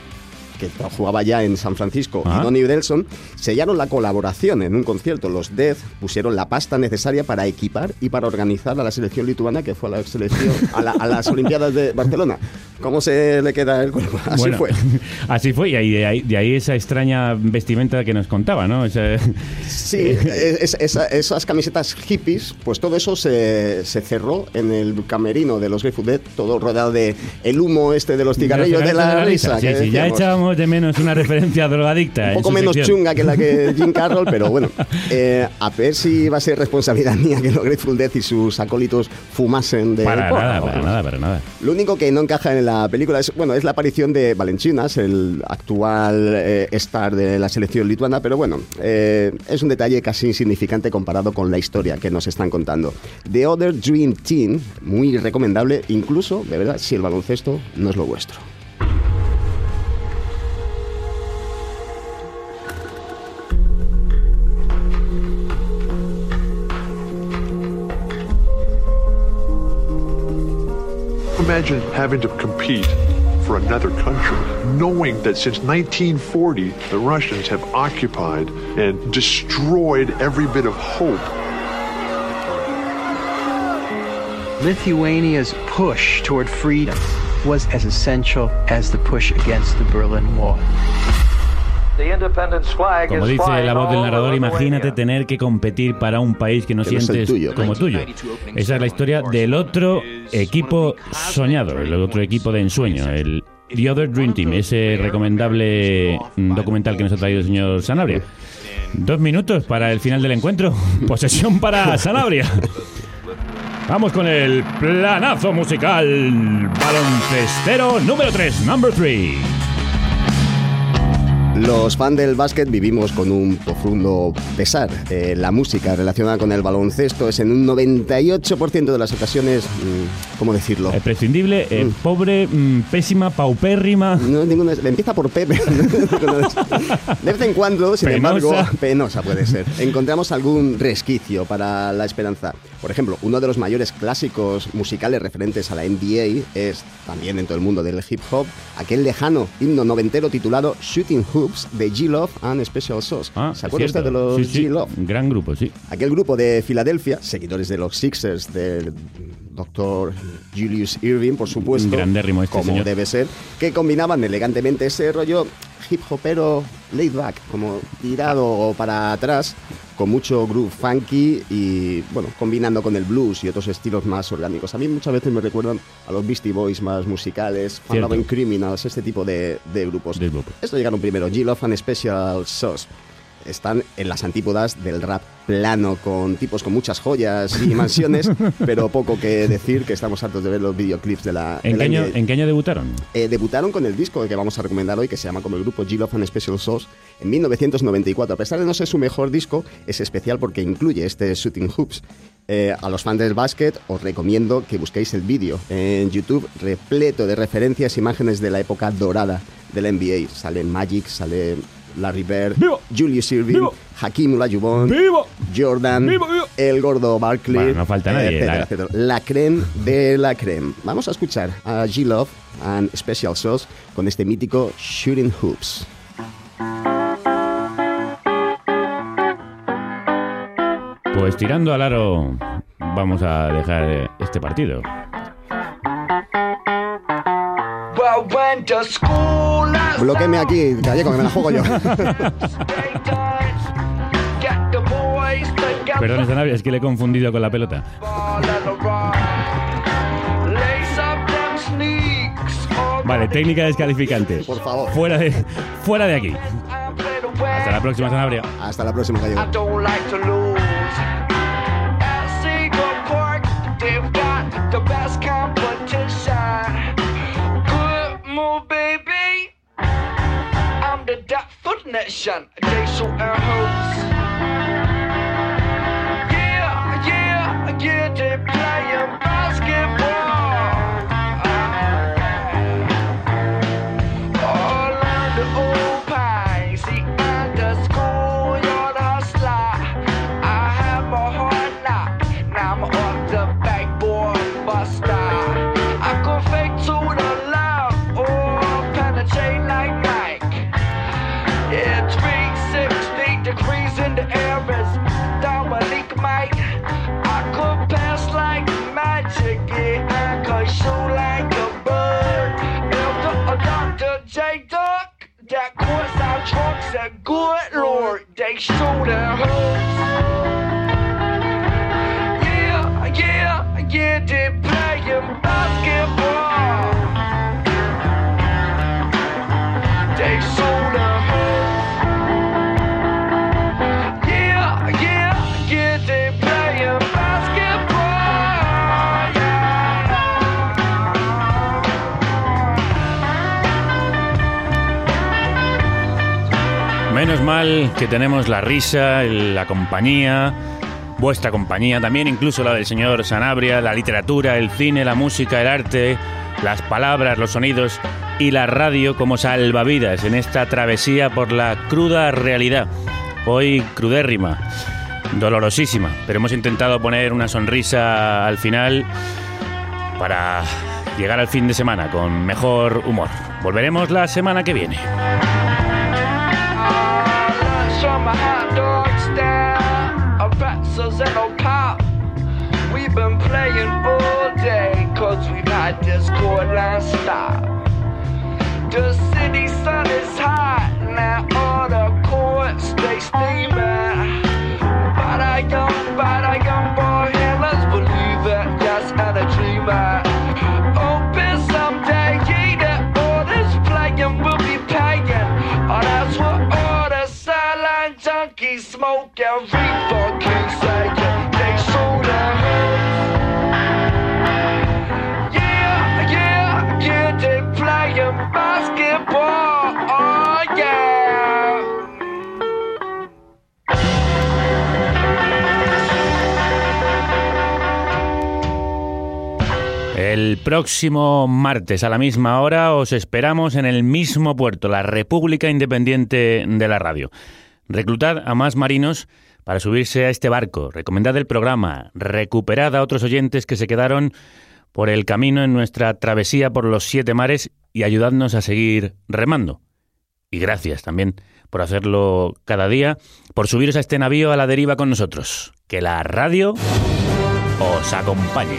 que jugaba ya en San Francisco, Ah. y Donnie Delson, sellaron la colaboración en un concierto. Los Death pusieron la pasta necesaria para equipar y para organizar a la selección lituana que fue a la selección a, la- a las *laughs* Olimpiadas de Barcelona. ¿Cómo se le queda el cuerpo? Así Bueno, fue. *laughs* Así fue, y ahí- de ahí, de ahí esa extraña vestimenta que nos contaba, ¿no? Esa- Sí, es- esa- esas camisetas hippies, pues todo eso se, se cerró en el camerino de los Grateful Dead, todo rodeado de el humo este de los cigarrillos de la, risa. Sí, que sí, ya echábamos de menos una referencia drogadicta. un poco menos sección. chunga que la que Jim Carroll, pero bueno, eh, a ver si va a ser responsabilidad mía que los Grateful Dead y sus acólitos fumasen de Para porra, nada, vamos. para nada, para nada. Lo único que no encaja en la película es, bueno, es la aparición de Valenciunas, el actual eh, star de la selección lituana, pero bueno, eh, es un detalle casi insignificante comparado con la historia que nos están contando. The Other Dream Team, muy recomendable, incluso, de verdad, si el baloncesto no es lo vuestro. Imagine having to compete for another country, knowing that since 1940, the Russians have occupied and destroyed every bit of hope. Lithuania's push toward freedom was as essential as the push against the Berlin Wall. The independence flag Como dice la voz del narrador, imagínate tener que competir para un país que no Que sientes tuyo, como tuyo. Esa es la historia del otro equipo soñado, el otro equipo de ensueño, el The Other Dream Team, ese recomendable documental que nos ha traído el señor Sanabria. Dos minutos para el final del encuentro. *laughs* Posesión para Sanabria. Vamos con el planazo musical baloncestero número 3, number 3. Los fans del básquet vivimos con un profundo pesar. Eh, la música relacionada con el baloncesto es en un 98% de las ocasiones, mm, ¿cómo decirlo? Eh, prescindible, eh, pobre, mm, pésima, paupérrima. No, ninguna, empieza por *laughs* Pepe. de vez en cuando, sin Penosa. embargo, penosa puede ser. Encontramos algún resquicio para la esperanza. Por ejemplo, uno de los mayores clásicos musicales referentes a la NBA es también dentro del mundo del hip hop, aquel lejano himno noventero titulado Shooting De G-Love and Special Sauce. Ah, ¿Se acuerda usted de los Sí, sí, G-Love? Gran grupo, sí. Aquel grupo de Filadelfia, seguidores de los Sixers, del doctor Julius Irving, por supuesto, Grandérrimo este como señor. debe ser, que combinaban elegantemente ese rollo hip hopero laid back, como tirado para atrás, con mucho groove funky y, bueno, combinando con el blues y otros estilos más orgánicos. A mí muchas veces me recuerdan a los Beastie Boys más musicales, Fun. Loving Criminals, este tipo de, de grupos. Esto llegaron primero, G-Love and Special Sauce. Están en las antípodas del rap plano, con tipos con muchas joyas y mansiones, *laughs* pero poco que decir, que estamos hartos de ver los videoclips de la... ¿En de qué, la año, NBA. ¿En qué año debutaron? Eh, debutaron con el disco que vamos a recomendar hoy, que se llama como el grupo G-Love and Special Sauce, en 1994. A pesar de no ser su mejor disco, es especial porque incluye este Shooting Hoops. Eh, a los fans del básquet os recomiendo que busquéis el vídeo en YouTube repleto de referencias e imágenes de la época dorada del NBA. Sale Magic, sale Larry Bird, Julius Irving, Hakim Olajuwon, Jordan, el gordo Barkley, Bueno, no falta nadie, etcétera, la- etcétera. La creme de la creme. Vamos a escuchar a G-Love and Special Sauce con este mítico Shooting Hoops. Pues tirando al aro, vamos a dejar este partido. Bloqueme aquí, gallego, que me la juego yo. Perdón, Zanabria, es que le he confundido con la pelota. Vale, técnica descalificante. Por favor. Fuera de, fuera de aquí. Hasta la próxima, Zanabria. Hasta la próxima, gallego. Definition. They shooting hoops. Yeah, yeah, yeah, they playing out trunk said, good lord, they shooting hoops. Yeah, yeah, yeah, they playing basketball. Menos mal que tenemos la risa, la compañía, vuestra compañía también, incluso la del señor Sanabria, la literatura, el cine, la música, el arte, las palabras, los sonidos y la radio como salvavidas en esta travesía por la cruda realidad. Hoy crudérrima, dolorosísima, pero hemos intentado poner una sonrisa al final para llegar al fin de semana con mejor humor. Volveremos la semana que viene. A and no pop. We've been playing all day, cause we've had this chord line stop. The city sun is hot, now all the courts they steaming. But I young, but I young boy here, let's believe it, yes, and a dreamer. Open someday, yeah, that all this playing will be paying. Oh, that's what all the silent junkies smoke próximo martes a la misma hora os esperamos en el mismo puerto, la República Independiente de la Radio. Reclutad a más marinos para subirse a este barco. Recomendad el programa. Recuperad a otros oyentes que se quedaron por el camino en nuestra travesía por los siete mares y ayudadnos a seguir remando. Y gracias también por hacerlo cada día, por subiros a este navío a la deriva con nosotros. Que la radio os acompañe.